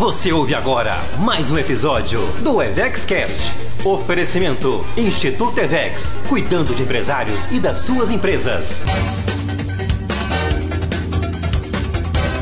Você ouve agora mais um episódio do EvexCast. Oferecimento Instituto Evex, cuidando de empresários e das suas empresas.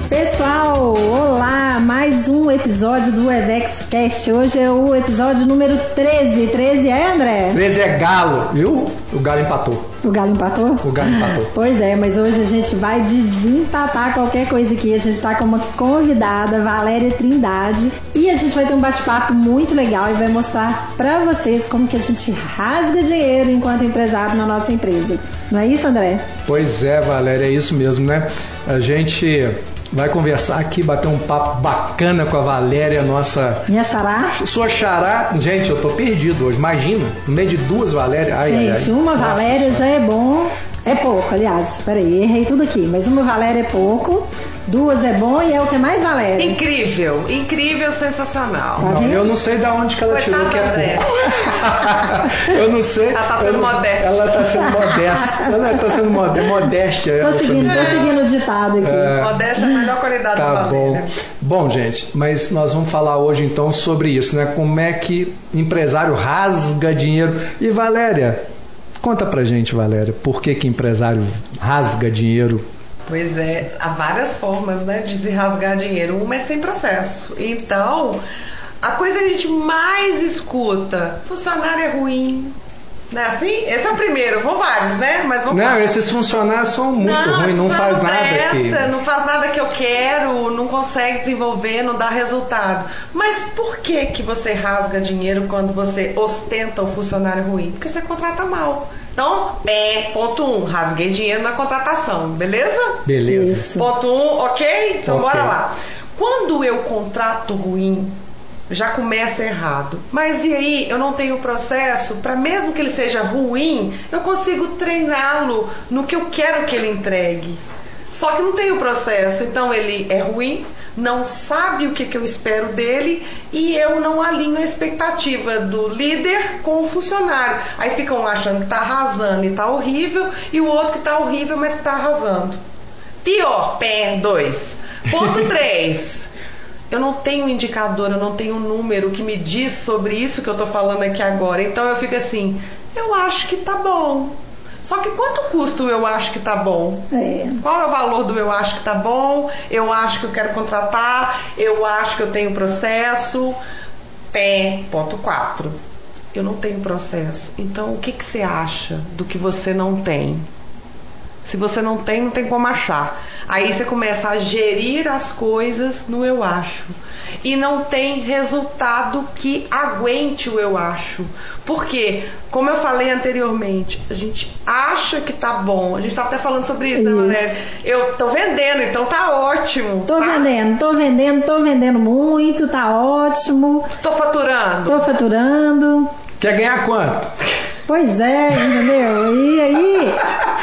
Pessoal, olá! Mais um episódio do EvexCast. Hoje é o episódio número 13. 13 é, André? 13 é galo, viu? O galo empatou. O Galo empatou? O Galo empatou. Pois é, mas hoje a gente vai desempatar qualquer coisa aqui. A gente está com uma convidada, Valéria Trindade, e a gente vai ter um bate-papo muito legal e vai mostrar para vocês como que a gente rasga dinheiro enquanto empresário na nossa empresa. Não é isso, André? Pois é, Valéria, é isso mesmo, né? A gente vai conversar aqui, bater um papo bacana com a Valéria, nossa. Minha xará? Sua xará. Gente, eu tô perdido hoje. Imagina, no meio de duas Valéria. Ai, Gente, ai, ai. uma Nossa Valéria já é bom. É pouco, aliás. Peraí, errei tudo aqui. Mas uma Valéria é pouco, duas é bom e é o que mais Valéria. Incrível, incrível, sensacional. Tá Não, eu não sei da onde que ela tirou Coitada que da é André. pouco. eu não sei. Ela tá sendo modesta. Ela tá sendo modesta. Ela tá sendo mode- modéstia. Tô seguindo, tô seguindo o ditado aqui. Modéstia é a melhor qualidade da Tá bom. Valéria. Bom, gente, mas nós vamos falar hoje então sobre isso, né? Como é que empresário rasga dinheiro. E Valéria, conta pra gente, Valéria, por que que empresário rasga dinheiro? Pois é, há várias formas né, de se rasgar dinheiro. Uma é sem processo. Então, a coisa que a gente mais escuta, funcionário é ruim. Não é assim? Esse é o primeiro, vão vários, né? Mas vamos Não, esses funcionários são muito ruins, não faz não nada presta, aqui. Não faz nada que eu quero, não consegue desenvolver, não dá resultado. Mas por que que você rasga dinheiro quando você ostenta o funcionário ruim? Porque você contrata mal. Então, é, ponto um, rasguei dinheiro na contratação, beleza? Beleza. Isso. Ponto um, ok? Então Ok. bora lá. Quando eu contrato ruim, já começa errado. Mas e aí, eu não tenho processo para mesmo que ele seja ruim, eu consigo treiná-lo no que eu quero que ele entregue. Só que não tem o processo, então ele é ruim, não sabe o que, que eu espero dele e eu não alinho a expectativa do líder com o funcionário. Aí ficam achando que tá arrasando e tá horrível, e o outro que tá horrível, mas que tá arrasando. Pior, pé 2. Ponto 3. Eu não tenho um indicador, eu não tenho um número que me diz sobre isso que eu tô falando aqui agora. Então eu fico assim, eu acho que tá bom. Só que quanto custa o eu acho que tá bom? É. Qual é o valor do eu acho que tá bom? Eu acho que eu quero contratar, eu acho que eu tenho processo. Pé, ponto 4. Eu não tenho processo. Então o que, que você acha do que você não tem? Se você não tem, não tem como achar. Aí você começa a gerir as coisas no eu acho. E não tem resultado que aguente o eu acho. Porque, como eu falei anteriormente, a gente acha que tá bom. A gente tá até falando sobre isso, né, Isso. Valéria? Eu tô vendendo, então tá ótimo. Tô tá? vendendo, tô vendendo, tô vendendo muito, tá ótimo. Tô faturando. Tô faturando. Quer ganhar quanto? Pois é, entendeu? E aí,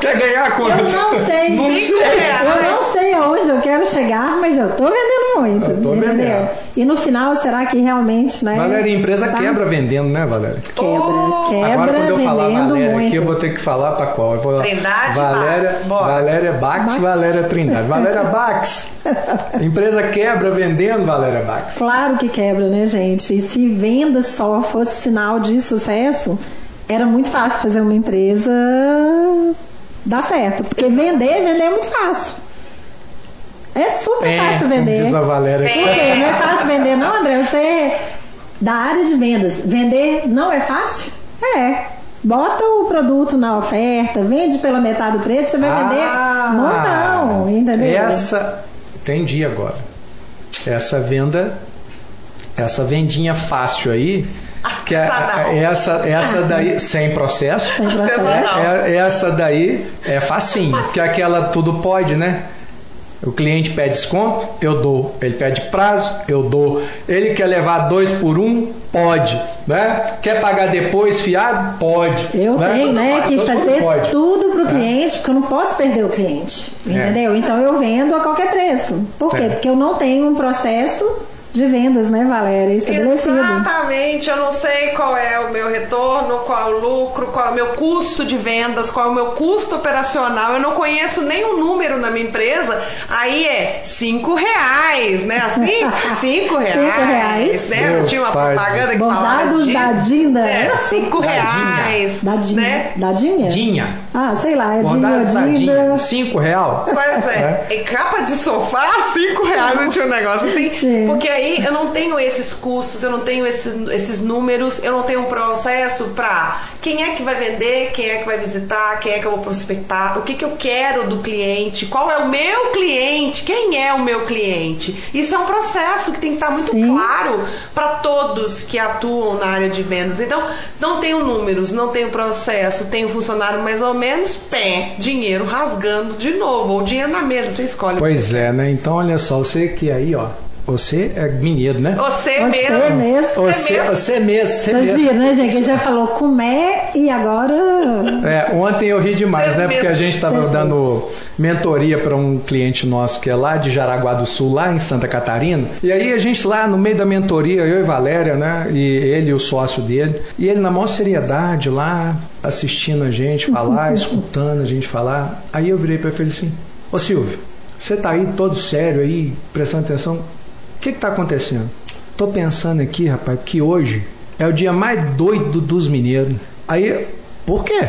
Quer ganhar quanto? eu não sei, Não sei. eu não sei aonde eu quero chegar, mas eu tô vendendo muito, Eu tô entendeu? vendendo. E no final, será que realmente, né? Valéria, a empresa tá? quebra vendendo, né, Valéria? Quebra, Oh! quebra Agora, quando eu falar vendendo Valéria muito. aqui, eu vou ter que falar pra qual? Eu vou Trindade Valéria, Bax. Valéria Bax, Bax. Valéria Trindade. Valéria Bax. empresa quebra vendendo, Valéria Bax. Claro que quebra, né, gente? E se venda só fosse sinal de sucesso, era muito fácil fazer uma empresa dar certo. Porque vender, vender é muito fácil. É super É, fácil vender. diz a Valéria. Por quê? Não é fácil vender, não, André? Você é da área de vendas. Vender não é fácil? É. Bota o produto na oferta, vende pela metade do preço, você vai vender Ah, montão, entendeu? Essa, entendi agora. Essa venda, essa vendinha fácil aí, que é, Artesanal. é essa, essa daí sem processo. Sem processo. É- essa daí é facinho, porque aquela tudo pode, né? O cliente pede desconto, eu dou. Ele pede prazo, eu dou. Ele quer levar dois por um, pode. Né? Quer pagar depois, fiado? Pode. Eu né? tenho, né, que fazer pode. tudo pro É. cliente, porque eu não posso perder o cliente. É. Entendeu? Então eu vendo a qualquer preço. Por quê? É. Porque eu não tenho um processo de vendas, né, Valéria? Estabelecido. Exatamente, eu não sei qual é o meu retorno, qual é o lucro, qual é o meu custo de vendas, qual é o meu custo operacional. Eu não conheço nenhum número na minha empresa. Aí é cinco reais, né? Assim, cinco reais. Cinco reais. Né? Não tinha uma pai. propaganda que falava Bordados de... da Dinda. É, cinco Dadinha. reais. Dadinha. Né? Dadinha? Dinha. Ah, sei lá, é Bordados da Dinha. Dinda. Cinco real. Pois é. E capa de sofá, cinco reais não tinha um negócio assim. Tinha. Porque aí eu não tenho esses custos, eu não tenho esses, esses números, eu não tenho um processo pra quem é que vai vender, quem é que vai visitar, quem é que eu vou prospectar, o que, que eu quero do cliente, qual é o meu cliente, quem é o meu cliente. Isso é um processo que tem que estar muito Sim. claro para todos que atuam na área de vendas. Então, não tenho números, não tenho processo, tenho funcionário mais ou menos, pé, dinheiro rasgando de novo, ou dinheiro na mesa, você escolhe. Pois é, né? Então olha só, você que aí, ó. Você é mineiro, né? Você, Você mesmo. mesmo. Você, mesmo. você mesmo, você Vocês mesmo. viram, né, gente? Ele já falou comer e agora. É, ontem eu ri demais, né? Porque a gente estava dando mentoria para um cliente nosso que é lá de Jaraguá do Sul, lá em Santa Catarina. E aí a gente lá no meio da mentoria, eu e Valéria, né? E ele e o sócio dele. E ele na maior seriedade lá, assistindo a gente falar, escutando a gente falar. Aí eu virei para ele e falei assim: Ô Silvio, você tá aí todo sério aí, prestando atenção? O que que tá acontecendo? Tô pensando aqui, rapaz, que hoje é o dia mais doido dos mineiros. Aí, por quê?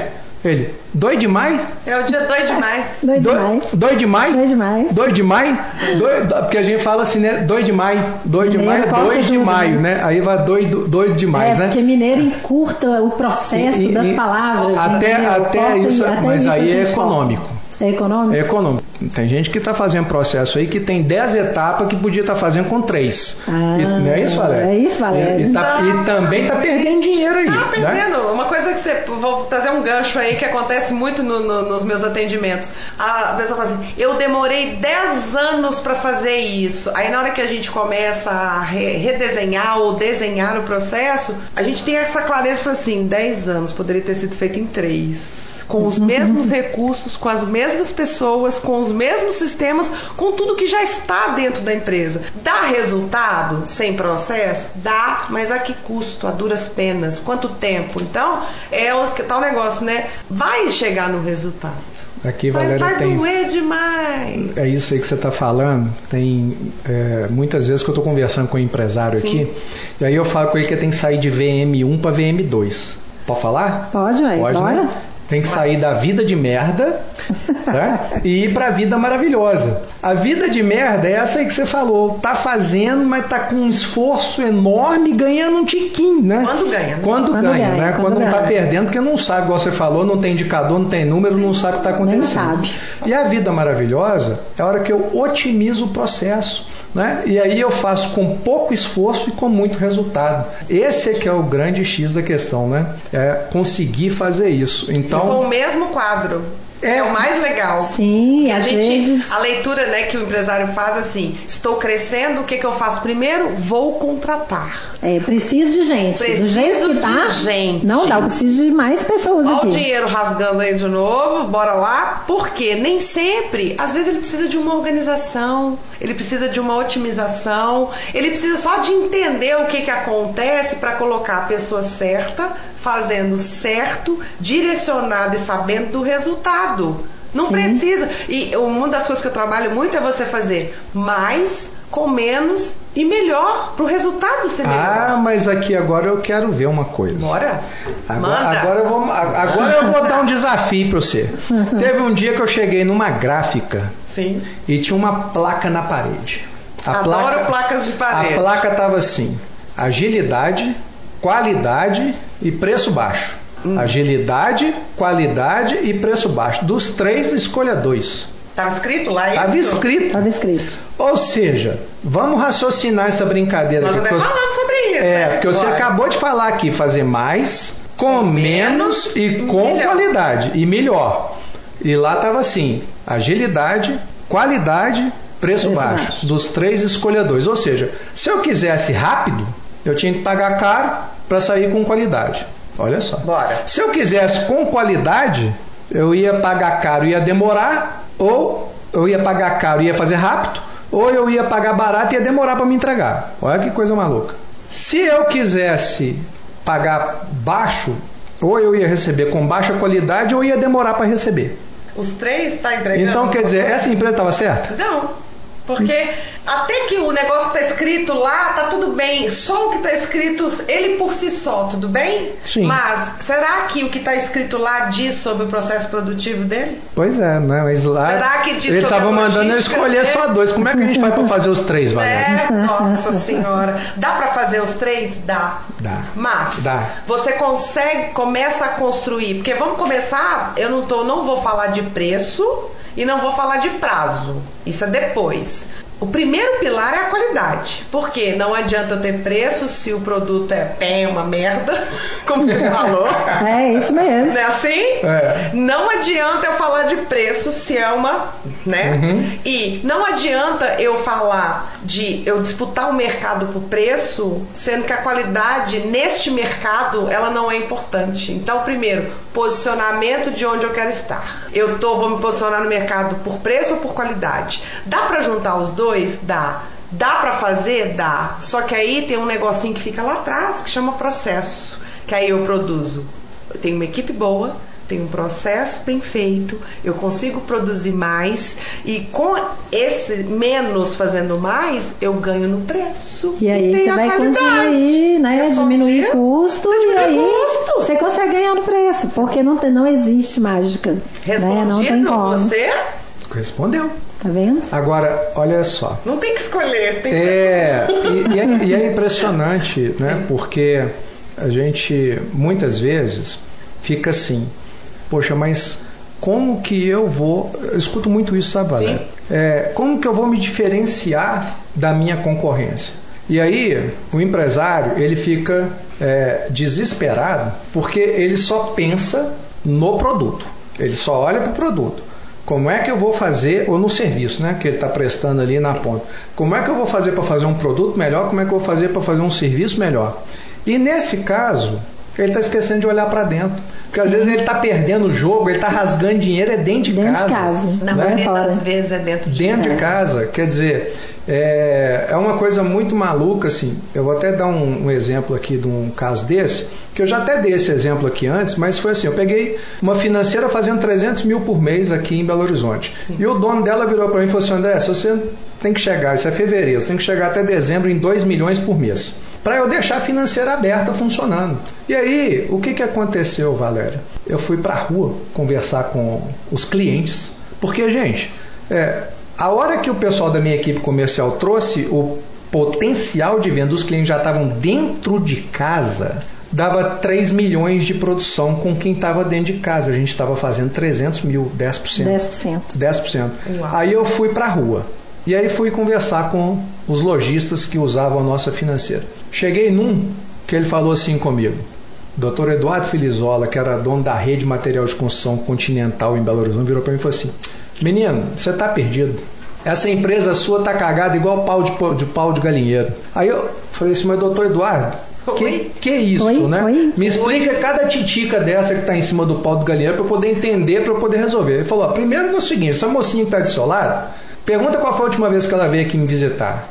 Ele, doido demais? É o dia doido demais. Doido Doi- demais. Doido demais? Doido demais. Doido demais? Doido- porque a gente fala assim, né? Doido demais. Doido demais é 2 de maio, né? né? Aí vai doido, doido demais, é, né? porque mineiro encurta o processo E- e- das palavras. Até, entendeu? até Corta e- isso, até mas isso aí é econômico. corta. É econômico? É econômico. Tem gente que está fazendo processo aí que tem 10 etapas que podia estar fazendo com 3. Ah, não é isso, Valéria? é isso, Valéria. E, e tá- e também está perdendo dinheiro aí. Tá né? perdendo. Uma coisa que você. Vou trazer um gancho aí que acontece muito no- no- nos meus atendimentos. A pessoa fala assim: eu demorei 10 anos pra fazer isso. Aí na hora que a gente começa a re- redesenhar ou desenhar o processo, a gente tem essa clareza para assim: 10 anos poderia ter sido feito em 3. Com os mesmos recursos, com as mesmas pessoas, com os mesmos sistemas, com tudo que já está dentro da empresa. Dá resultado sem processo? Dá, mas a que custo? A duras penas? Quanto tempo? Então, é o tal negócio, né? Vai chegar no resultado. Aqui, Mas Valéria, vai tem. doer demais. É isso aí que você está falando. Tem é, muitas vezes que eu estou conversando com um empresário aqui, e aí eu falo com ele que tem que sair de VM1 para VM2. Pode falar? Pode, ué, Pode, bora. né? Tem que sair da vida de merda né? e ir para a vida maravilhosa. A vida de merda é essa aí que você falou. Tá fazendo, mas tá com um esforço enorme ganhando um tiquinho, né? Quando ganha, né? Quando, Quando ganha, ganha, né? quando Quando, não tá perdendo, porque não sabe, igual você falou, não tem indicador, não tem número, não sabe o que está acontecendo. sabe. E a vida maravilhosa é a hora que eu otimizo o processo. Né? E aí eu faço com pouco esforço e com muito resultado. Esse é que é o grande X da questão, né? É conseguir fazer isso. Com Então, o mesmo quadro. É. É, o mais legal. Sim, Porque às a gente, vezes- A leitura né, que o empresário faz assim: estou crescendo, o que, que eu faço primeiro? Vou contratar. É, preciso de gente. Do Preciso jeito que de tá. gente. Não dá, eu preciso de mais pessoas Olha o aqui. dinheiro rasgando aí de novo, bora lá. Por quê? Nem sempre. Às vezes ele precisa de uma organização, ele precisa de uma otimização, ele precisa só de entender o que, que acontece para colocar a pessoa certa, fazendo certo, direcionado e sabendo do resultado. Não Sim. precisa. E uma das coisas que eu trabalho muito é você fazer mais com menos e melhor para o resultado ser melhor. ah, mas aqui agora eu quero ver uma coisa. Bora? Agora, Manda. agora eu vou, agora eu vou dar um desafio para você. Teve um dia que eu cheguei numa gráfica Sim. e tinha uma placa na parede. A Adoro placas de parede. A placa tava assim: agilidade, qualidade e preço baixo. Hum. Agilidade, qualidade e preço baixo. Dos três, escolha dois. Tava escrito lá isso? Tava escrito. Estava escrito. Ou seja, vamos raciocinar essa brincadeira Nós até falamos sobre isso. É, né? porque você Bora. acabou de falar aqui, fazer mais, com menos e com melhor. qualidade. E melhor. E lá tava assim: agilidade, qualidade, preço, Preço baixo. baixo. Dos três, escolha dois. Ou seja, se eu quisesse rápido, eu tinha que pagar caro para sair com qualidade. Olha só. Bora. Se eu quisesse com qualidade, eu ia pagar caro, ia demorar, ou eu ia pagar caro, ia fazer rápido, ou eu ia pagar barato e ia demorar para me entregar. Olha que coisa maluca. Se eu quisesse pagar baixo, ou eu ia receber com baixa qualidade ou ia demorar para receber. Os três tá entregando? Então quer dizer, essa empresa estava certa? Não. Porque até que o negócio que tá escrito lá, tá tudo bem. Só o que tá escrito, ele por si só, tudo bem? Sim. Mas será que o que tá escrito lá diz sobre o processo produtivo dele? Pois é, né? Mas lá. Será que diz ele sobre estava a mandando eu escolher dele? só dois. Como é que a gente vai para fazer os três, Valéria? É, nossa senhora. Dá pra fazer os três? Dá. Dá. Mas Dá. você consegue, começa a construir. Porque vamos começar, eu não, tô, não vou falar de preço e não vou falar de prazo. Isso é depois. O primeiro pilar é a qualidade. Porque não adianta eu ter preço se o produto é pé, uma merda, como você falou. É isso mesmo. Não é assim? É. Não adianta eu falar de preço se é uma, né? Uhum. E não adianta eu falar de eu disputar o mercado por preço, sendo que a qualidade neste mercado ela não é importante. Então, primeiro, posicionamento de onde eu quero estar. Eu tô vou me posicionar no mercado por preço ou por qualidade? Dá pra juntar os dois? Dá. Dá pra fazer? Dá. Só que aí tem um negocinho que fica lá atrás que chama processo. Que aí eu produzo. Eu tenho uma equipe boa, tenho um processo bem feito, eu consigo produzir mais e com esse menos fazendo mais, eu ganho no preço. E aí tem você vai qualidade. continuar, né? Respondi? Diminuir custo Você e diminui aí custo. você consegue ganhar no preço, porque não, tem, não existe mágica. Né? Respondido Não tem como. você, Respondeu. Tá vendo? Agora, olha só. não tem que escolher, tem que. É, e, e é, e é impressionante, né? Porque a gente muitas vezes fica assim, poxa, mas como que eu vou. Eu escuto muito isso, sabe, Valéria? Sim. É, como que eu vou me diferenciar da minha concorrência? E aí, o empresário, ele fica é, desesperado porque ele só pensa no produto. Ele só olha para o produto. Como é que eu vou fazer, ou no serviço, né, que ele está prestando ali na ponta. Como é que eu vou fazer para fazer um produto melhor? Como é que eu vou fazer para fazer um serviço melhor? E nesse caso, ele está esquecendo de olhar para dentro. Porque às vezes ele está perdendo o jogo, ele está rasgando dinheiro, é dentro de Dentro casa. de casa. Na né? maioria das vezes é dentro de Dentro de casa. casa, quer dizer, é, é uma coisa muito maluca, assim. Eu vou até dar um, um exemplo aqui de um caso desse, que eu já até dei esse exemplo aqui antes, mas foi assim: eu peguei uma financeira fazendo 300 mil por mês aqui em Belo Horizonte. E o dono dela virou para mim e falou assim: André, se você tem que chegar, isso é fevereiro, você tem que chegar até dezembro em 2 milhões por mês. Para eu deixar a financeira aberta funcionando. E aí, o que, que aconteceu, Valéria? Eu fui para a rua conversar com os clientes, porque, gente, é, a hora que o pessoal da minha equipe comercial trouxe o potencial de venda, os clientes já estavam dentro de casa, dava 3 milhões de produção com quem estava dentro de casa. A gente estava fazendo 300 mil, 10%. 10%. 10%. Uau. Aí eu fui para a rua. E aí fui conversar com os lojistas que usavam a nossa financeira. Cheguei num que ele falou assim comigo. Dr. Eduardo Filizola, que era dono da rede de material de construção continental em Belo Horizonte, virou para mim e falou assim: Menino, você está perdido. Essa empresa sua tá cagada igual pau de, pau- de pau de galinheiro. Aí eu falei assim, mas doutor Eduardo, que, Oi? que isso, Oi? né? Oi? Me explica cada titica dessa que tá em cima do pau do galinheiro para eu poder entender, para eu poder resolver. Ele falou: ó, primeiro é o seguinte, essa mocinha que tá do seu lado, pergunta qual foi a última vez que ela veio aqui me visitar.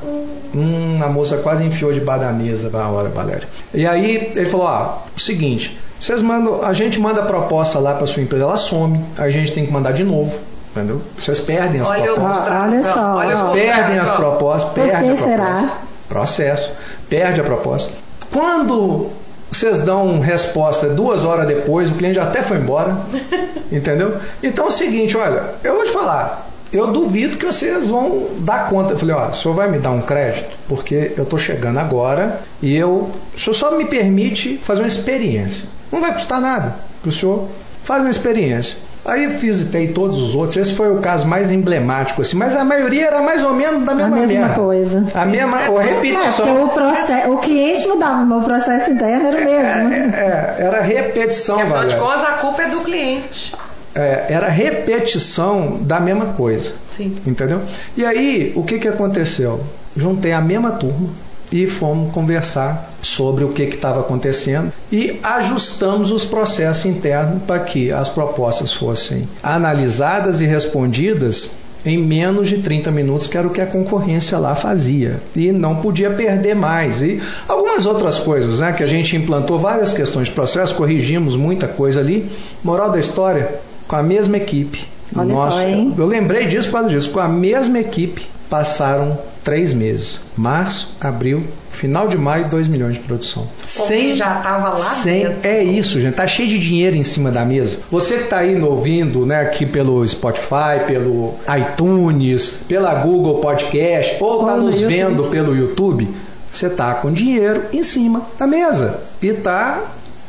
Hum, a moça quase enfiou debaixo da mesa na hora, Valéria. E aí ele falou: ó, o seguinte, vocês mandam, a gente manda a proposta lá para sua empresa, ela some, a gente tem que mandar de novo. Entendeu? Vocês perdem as Olha o propostas. olha só, olha o ó. Perdem as ó. propostas, Por perde que a será? proposta. Processo. Perde a proposta. Quando vocês dão resposta duas horas depois, o cliente já até foi embora. entendeu? Então é o seguinte, olha, eu vou te falar. Eu duvido que vocês vão dar conta. Eu falei, ó, o senhor vai me dar um crédito? Porque eu tô chegando agora e eu. O senhor só me permite fazer uma experiência. Não vai custar nada pro senhor. Faz uma experiência. Aí eu visitei todos os outros. Esse foi o caso mais emblemático, assim. Mas a maioria era mais ou menos da A mesma mesma merda. coisa. A mesma a É, porque repetição. o, processo, o cliente mudava, mas o processo interno era o mesmo. É, era repetição, Afinal de contas, a culpa é do cliente. É, era repetição da mesma coisa. Sim. Entendeu? E aí, o que, que aconteceu? Juntei a mesma turma e fomos conversar sobre o que estava acontecendo e ajustamos os processos internos para que as propostas fossem analisadas e respondidas em menos de 30 minutos, que era o que a concorrência lá fazia. E não podia perder mais. E algumas outras coisas, né? Que a gente implantou várias questões de processo, corrigimos muita coisa ali. Moral da história, com a mesma equipe. Olha só, hein? Eu lembrei disso por causa disso. Com a mesma equipe, passaram três meses. Março, abril, final de maio, 2 milhões de produção. Sem já tava lá sem, dentro. É isso, gente. Tá cheio de dinheiro em cima da mesa. Você que tá aí ouvindo, né, aqui pelo Spotify, pelo iTunes, pela Google Podcast, ou tá nos YouTube. vendo pelo YouTube, você tá com dinheiro em cima da mesa. E tá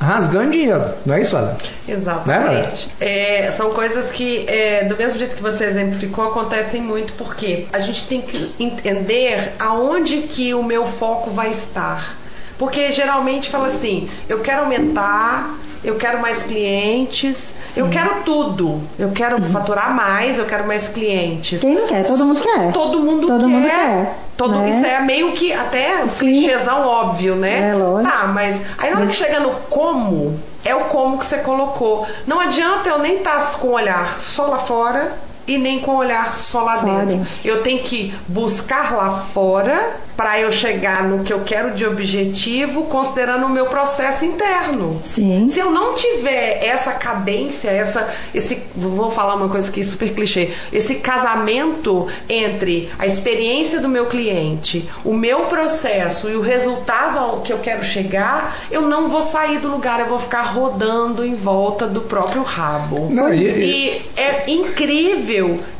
rasgando dinheiro. Não é isso, Alan? Exatamente. É, são coisas que, é, do mesmo jeito que você exemplificou, acontecem muito porque a gente tem que entender aonde que o meu foco vai estar. Porque geralmente fala assim, eu quero aumentar, eu quero mais clientes, eu quero tudo. Eu quero faturar mais, eu quero mais clientes. Quem não quer? Todo mundo quer. Todo mundo Todo quer. mundo quer, Todo, né? Isso é meio que até um Sim. clichêzão óbvio, né? É, lógico. Tá, mas aí na hora que chega no como, é o como que você colocou. Não adianta eu nem estar com o olhar só lá fora e nem com o olhar só lá Só dentro. dentro. Eu tenho que buscar lá fora para eu chegar no que eu quero de objetivo, considerando o meu processo interno. Sim. Se eu não tiver essa cadência, essa, esse, vou falar uma coisa que é super clichê, esse casamento entre a experiência do meu cliente, o meu processo e o resultado ao que eu quero chegar, eu não vou sair do lugar, eu vou ficar rodando em volta do próprio rabo. Não, e- e é incrível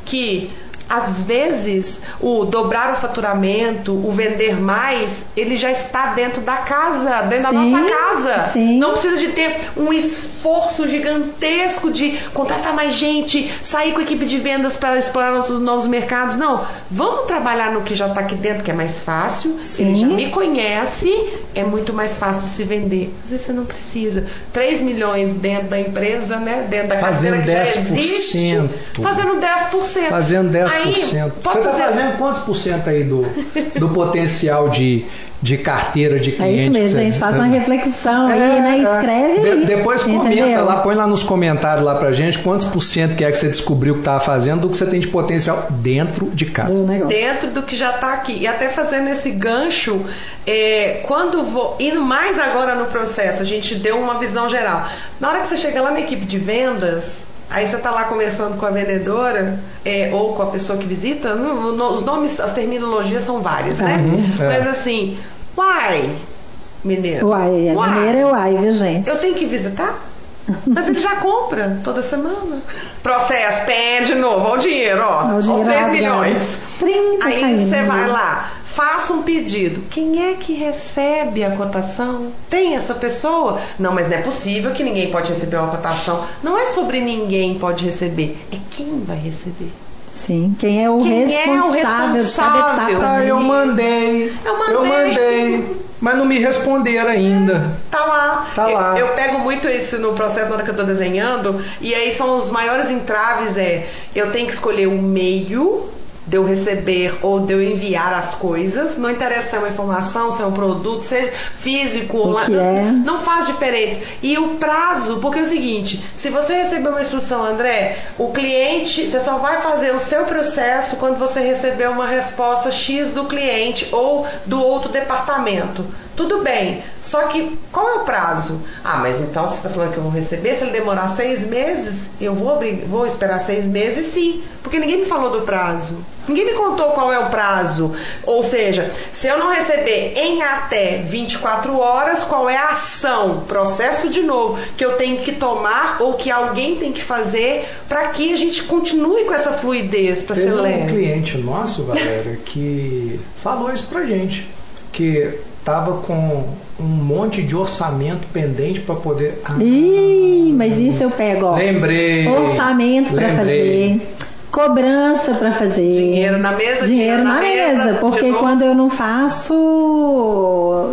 que às vezes o dobrar o faturamento, o vender mais, ele já está dentro da casa, dentro Sim, da nossa casa. sim. Não precisa de ter um esforço gigantesco de contratar mais gente, sair com a equipe de vendas para explorar os novos mercados. Não, vamos trabalhar no que já está aqui dentro, que é mais fácil. Sim. Ele já me conhece, é muito mais fácil de se vender. Às vezes você não precisa. 3 milhões dentro da empresa, né? Dentro da Fazendo carteira que já existe. 10%. Fazendo 10%. Fazendo 10%. Aí, posso Você está fazer... fazendo quantos por cento aí do, do potencial de, de carteira de É cliente? isso que mesmo, gente. Faça uma reflexão aí, É, né? é. Escreve De- aí. depois comenta entendeu? lá, põe lá nos comentários lá pra gente quantos por cento que é que você descobriu que estava fazendo do que você tem de potencial dentro de casa. do dentro do que já está aqui. E até fazendo esse gancho, é, quando vou indo mais agora no processo, a gente deu uma visão geral. Na hora que você chega lá na equipe de vendas, aí você está lá conversando com a vendedora é, ou com a pessoa que visita, no- no- os nomes, as terminologias são várias, né? É. Mas assim, uai, mineiro. Uai, a mineira é uai, viu, gente? Eu tenho que visitar? Mas ele já compra toda semana. Processo, pede de novo, olha o dinheiro, ó. Olha o Os dinheiro 3 rasgado. milhões. 30 Aí você vai lá, faça um pedido. Quem é que recebe a cotação? Tem essa pessoa? Não, mas não é possível que ninguém pode receber uma cotação. Não é sobre ninguém pode receber, é quem vai receber. Sim, quem é o Quem é o responsável responsável? Ah, eu mandei. Eu mandei. Eu mandei. Mas não me responderam ainda. Tá lá. Tá Eu- lá. Eu, pego muito isso no processo na hora que eu tô desenhando. E aí são os maiores entraves é eu tenho que escolher o meio de eu receber ou de eu enviar as coisas. Não interessa se é uma informação, se é um produto, seja físico, online. que é. Não faz diferente. E o prazo, porque é o seguinte, se você receber uma instrução, André, o cliente, você só vai fazer o seu processo quando você receber uma resposta X do cliente ou do outro departamento. Tudo bem, só que qual é o prazo? Ah, mas então você está falando que eu vou receber, se ele demorar seis meses, eu vou, abrir- vou esperar seis meses sim, porque ninguém me falou do prazo. Ninguém me contou qual é o prazo. Ou seja, se eu não receber em até 24 horas, qual é a ação, processo de novo, que eu tenho que tomar ou que alguém tem que fazer para que a gente continue com essa fluidez, para ser Teve um leve. cliente nosso, galera, que falou isso pra gente. Que tava com um monte de orçamento pendente pra poder. Ah, Ih, mas isso eu pego, ó. lembrei. Orçamento pra lembrei. fazer. Cobrança pra fazer. Dinheiro na mesa, Dinheiro na, mesa. de Porque quando eu não faço.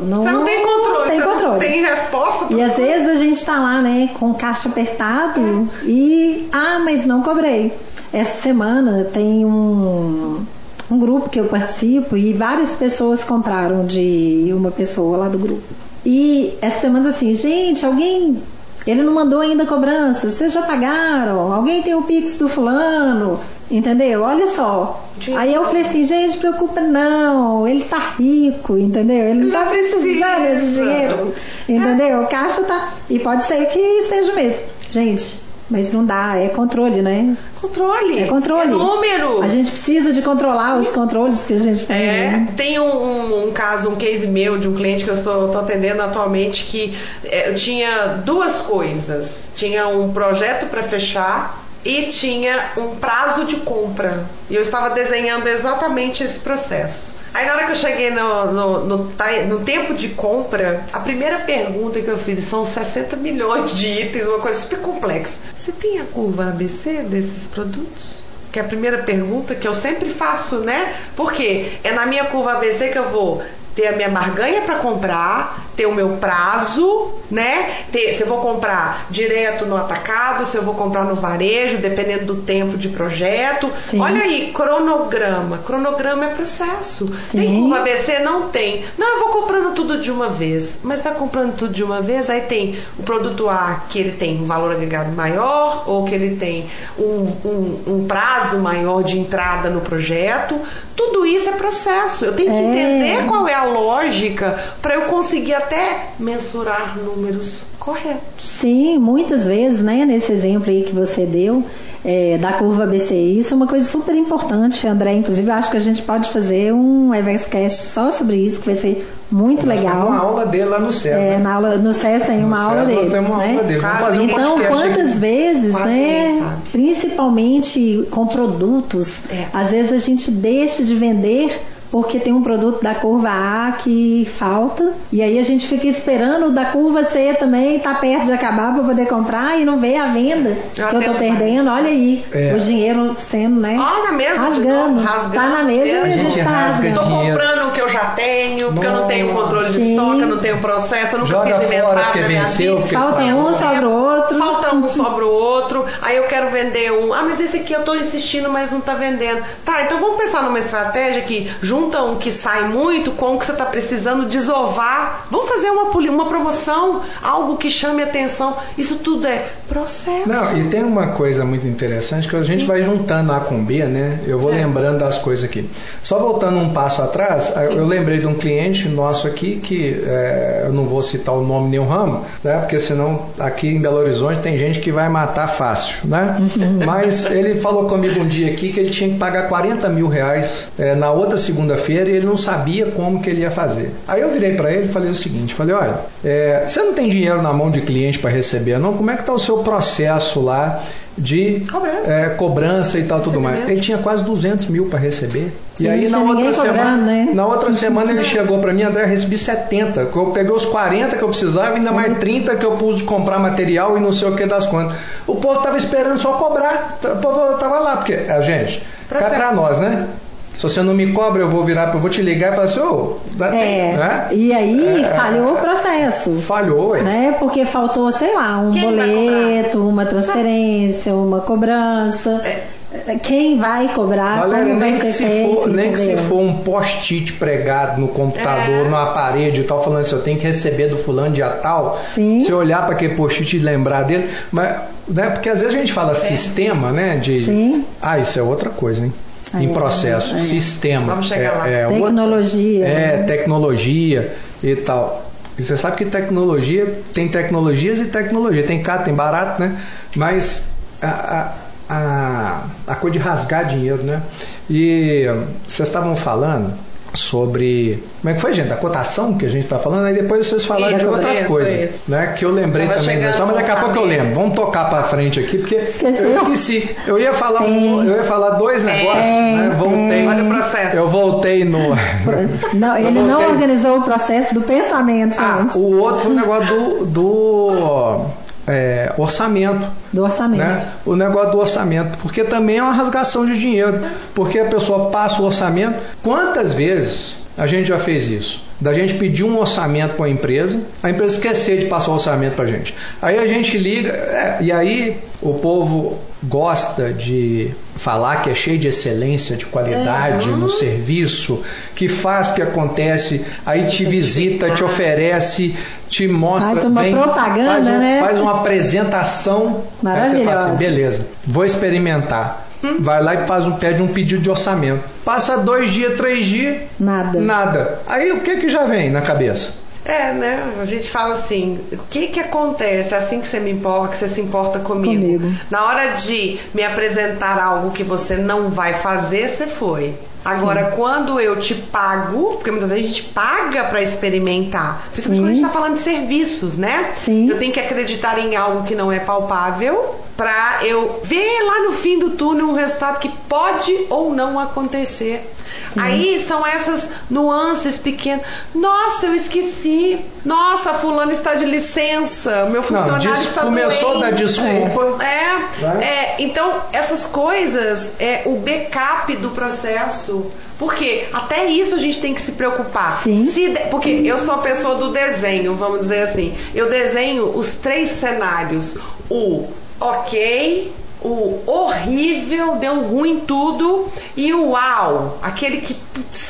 Não, Você não tem controle, tem você controle. não tem resposta. E às vezes a gente tá lá, né, com o caixa apertado e. Ah, mas não cobrei. Essa semana tem um, um grupo que eu participo e várias pessoas compraram de uma pessoa lá do grupo. E essa semana assim, gente, alguém Ele não mandou ainda cobrança. Vocês já pagaram? Alguém tem o Pix do fulano? Entendeu? Olha só. Aí eu falei assim, gente, preocupa não. Ele tá rico, entendeu? Ele não tá precisando de dinheiro. Entendeu? O caixa tá. E pode ser que esteja mesmo. Gente, mas não dá, é controle, né? Controle. É controle. É número. A gente precisa de controlar os controles que a gente tem. É, né? tem um, um, caso, um case meu de um cliente que eu estou, estou atendendo atualmente que é, eu tinha duas coisas. Tinha um projeto para fechar e tinha um prazo de compra. E eu estava desenhando exatamente esse processo. Aí na hora que eu cheguei no, no, no, no, tempo de compra, a primeira pergunta que eu fiz, são 60 milhões de itens, uma coisa super complexa. Você tem a curva ABC desses produtos? Que é a primeira pergunta que eu sempre faço, né? Porque é na minha curva ABC que eu vou ter a minha barganha para comprar, ter o meu prazo, né? Ter, se eu vou comprar direto no atacado, se eu vou comprar no varejo, dependendo do tempo de projeto. Sim. Olha aí, cronograma. Cronograma é processo. Sim. Tem curva ABC? Não tem. Não, eu vou comprando tudo de uma vez. Mas vai comprando tudo de uma vez, aí tem o produto A que ele tem um valor agregado maior, ou que ele tem um, um, um prazo maior de entrada no projeto. Tudo isso é processo. Eu tenho que é. entender qual é a lógica para eu conseguir até mensurar números corretos. Sim, muitas vezes, né, nesse exemplo aí que você deu, é, da curva BCI, isso é uma coisa super importante, André. Inclusive, acho que a gente pode fazer um Everscast só sobre isso, que vai ser muito nós legal. Tem uma aula dele lá no SES. É, né? na aula, no SES tem uma aula dele. Nós temos uma né? aula dele. Vamos fazer um então, quantas vezes, Quase né? Principalmente com produtos, é. às vezes a gente deixa de vender porque tem um produto da curva A que falta, e aí a gente fica esperando o da curva C também tá perto de acabar para poder comprar e não vê a venda que eu tô perdendo. Olha aí, é. o dinheiro sendo, né? Olha mesmo, rasgando. rasgando. Tá na mesa e a gente, está rasgando. Tô comprando o que eu já tenho, porque eu não tenho controle de estoque, eu não tenho processo, eu nunca Joga fiz inventário porque venceu, porque Falta um, sobra o outro. Falta um, sobra o outro. Aí eu quero vender um. Ah, mas esse aqui eu tô insistindo, mas não tá vendendo. Tá, então vamos pensar numa estratégia que junta um que sai muito com o que você está precisando desovar. Vamos fazer uma, uma promoção, algo que chame atenção. Isso tudo é processo. Não, e tem uma coisa muito interessante que a gente Sim. vai juntando A com B, né? Eu vou é. lembrando das coisas aqui. Só voltando um passo atrás, Sim. eu lembrei de um cliente nosso aqui que é, eu não vou citar o nome nem o ramo, né? Porque senão aqui em Belo Horizonte tem gente que vai matar fácil, né? Mas ele falou comigo um dia aqui que ele tinha que pagar 40 mil reais é, na outra segunda-feira e ele não sabia como que ele ia fazer. Aí eu virei para ele e falei o seguinte, falei, olha, é, você não tem dinheiro na mão de cliente para receber, não? Como é que está o seu processo lá de cobrança, é, cobrança e tal tudo mais? Ele tinha quase 200 mil para receber. E aí na outra, semana, né? na outra semana ele chegou para mim, André, recebi 70. Eu peguei os 40 que eu precisava, ainda mais 30 que eu pude comprar material e não sei o que das contas. O povo tava esperando só cobrar. O povo tava lá, porque, a gente, cá para nós, né? Se você não me cobra, eu vou virar, eu vou te ligar e falar assim, ô, oh, é, né? E aí é, falhou o processo. Falhou, ué. né? Porque faltou, sei lá, um Quem boleto, uma transferência, uma cobrança. É. Quem vai cobrar? Valéria, nem, que se, feito, for, nem que se for um post-it pregado no computador, é. numa parede e tal, falando assim, eu tenho que receber do fulano dia tal. Sim. Se olhar para aquele post-it e lembrar dele. Mas, né, porque às vezes a gente fala sistema, né? De, Sim. Ah, isso é outra coisa, hein? Em processo, é. sistema. Vamos chegar lá. É, tecnologia. É, né? tecnologia e tal. E você sabe que tecnologia, tem tecnologias e tecnologia. Tem caro, tem barato, né? Mas a, a, a, a coisa de rasgar dinheiro, né? E vocês estavam falando sobre. Como é que foi, gente? A cotação que a gente está falando, aí depois vocês falaram isso, de outra isso, coisa. Isso. Né? Que eu lembrei Tava também. Só, mas daqui a pouco eu lembro. Vamos tocar para frente aqui, porque Esqueceu? eu esqueci. Eu ia falar, um, eu ia falar dois negócios, né? Voltei. Olha o processo. Eu voltei no. Não, ele voltei. não organizou o processo do pensamento, ah, gente. O outro foi o negócio do. do é, orçamento. Do orçamento. Né? O negócio do orçamento. Porque também é uma rasgação de dinheiro. Porque a pessoa passa o orçamento. Quantas vezes A gente já fez isso. Da gente pedir um orçamento para a empresa, a empresa esquecer de passar o orçamento para a gente. Aí a gente liga, é, e aí o povo gosta de falar que é cheio de excelência, de qualidade uhum. no serviço, que faz, que acontece, aí te visita, te oferece, te mostra. Faz uma vem, propaganda, faz um, né? Faz uma apresentação. Maravilhosa. Aí você fala assim, beleza, vou experimentar. Hum? Vai lá e faz um, pede um pedido de orçamento. Passa dois dias, três dias. Nada. Nada. Aí o que que já vem na cabeça? É, né? A gente fala assim, o que que acontece assim que você me importa, que você se importa comigo? Comigo. Na hora de me apresentar algo que você não vai fazer, você foi. Agora, Sim. quando eu te pago, porque muitas vezes a gente paga para experimentar, principalmente quando a gente está falando de serviços, né? Sim. Eu tenho que acreditar em algo que não é palpável para eu ver lá no fim do túnel um resultado que pode ou não acontecer. Sim. Aí são essas nuances pequenas. Nossa, eu esqueci. Nossa, fulano está de licença. Meu funcionário Não, está começou doente. a dar desculpa. É, é, então essas coisas é o backup do processo. Porque até isso a gente tem que se preocupar. Sim. Se de, porque eu sou a pessoa do desenho, vamos dizer assim. Eu desenho os três cenários. O ok, o horrível, deu ruim tudo e o uau, aquele que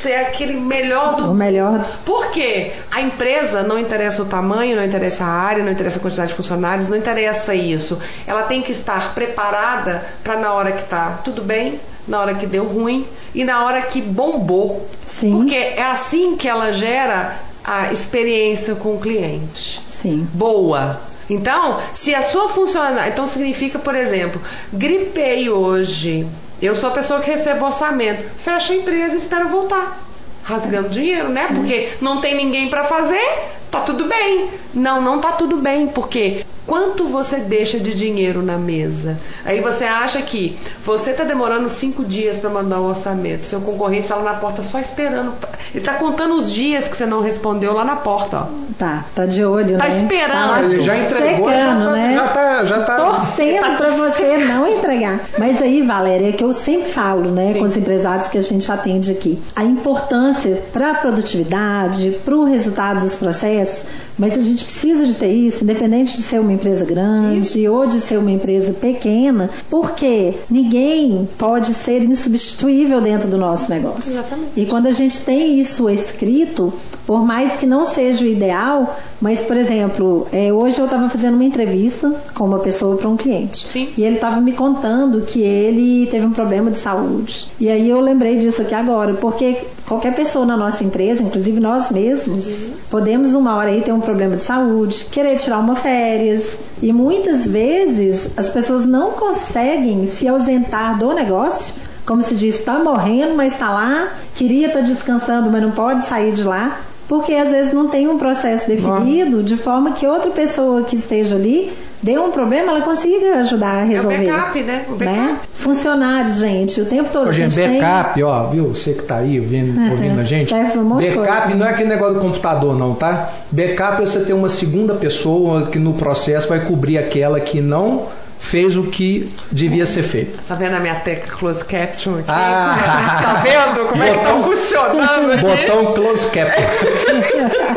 é aquele melhor do o melhor. Por quê? A empresa não interessa o tamanho, não interessa a área, não interessa a quantidade de funcionários, não interessa isso. Ela tem que estar preparada para na hora que tá tudo bem, na hora que deu ruim e na hora que bombou. Sim. Porque é assim que ela gera a experiência com o cliente. Sim. Boa. Então, se a sua funcionária. Então, significa, por exemplo, gripei hoje. Eu sou a pessoa que recebe orçamento. Fecha a empresa e espera voltar. Rasgando dinheiro, né? Porque não tem ninguém para fazer, tá tudo bem. Não, não tá tudo bem, porque quanto você deixa de dinheiro na mesa? Aí você acha que você está demorando cinco dias para mandar o orçamento, seu concorrente está lá na porta só esperando. Ele está contando os dias que você não respondeu lá na porta, ó. Tá, tá de olho, tá né? esperando. Tá Ele já entregou, já secando, tá- né? já tá- já tá- Torcendo Tá pra te você não entregar. Mas aí, Valéria, é que eu sempre falo, né, com os empresários que a gente atende aqui, a importância para a produtividade, para o resultado dos processos, mas a gente precisa de ter isso, independente de ser uma empresa grande ou de ser uma empresa pequena, porque ninguém pode ser insubstituível dentro do nosso negócio. Exatamente. E quando a gente tem isso escrito, por mais que não seja o ideal, mas, por exemplo, é, hoje eu estava fazendo uma entrevista com uma pessoa para um cliente. Sim. E ele estava me contando que ele teve um problema de saúde. E aí eu lembrei disso aqui agora, porque qualquer pessoa na nossa empresa, inclusive nós mesmos, podemos uma hora aí ter um problema de saúde, querer tirar uma férias. E muitas vezes as pessoas não conseguem se ausentar do negócio como se diz, está morrendo, mas está lá, queria estar descansando, mas não pode sair de lá, porque às vezes não tem um processo definido, de forma que outra pessoa que esteja ali deu um problema, ela consiga ajudar a resolver. É o backup, né? O backup. Funcionários, gente, o tempo todo. Ô, a gente, gente backup, ó, viu? Você que tá aí ouvindo, ouvindo a gente. Serve pra um monte de backup coisa. não é aquele negócio do computador, não, tá? Backup é você ter uma segunda pessoa que no processo vai cobrir aquela que não fez o que devia ser feito. Tá vendo a minha tecla close caption aqui? Ah. tá vendo como é que tá Botão- funcionando aqui? Botão close cap.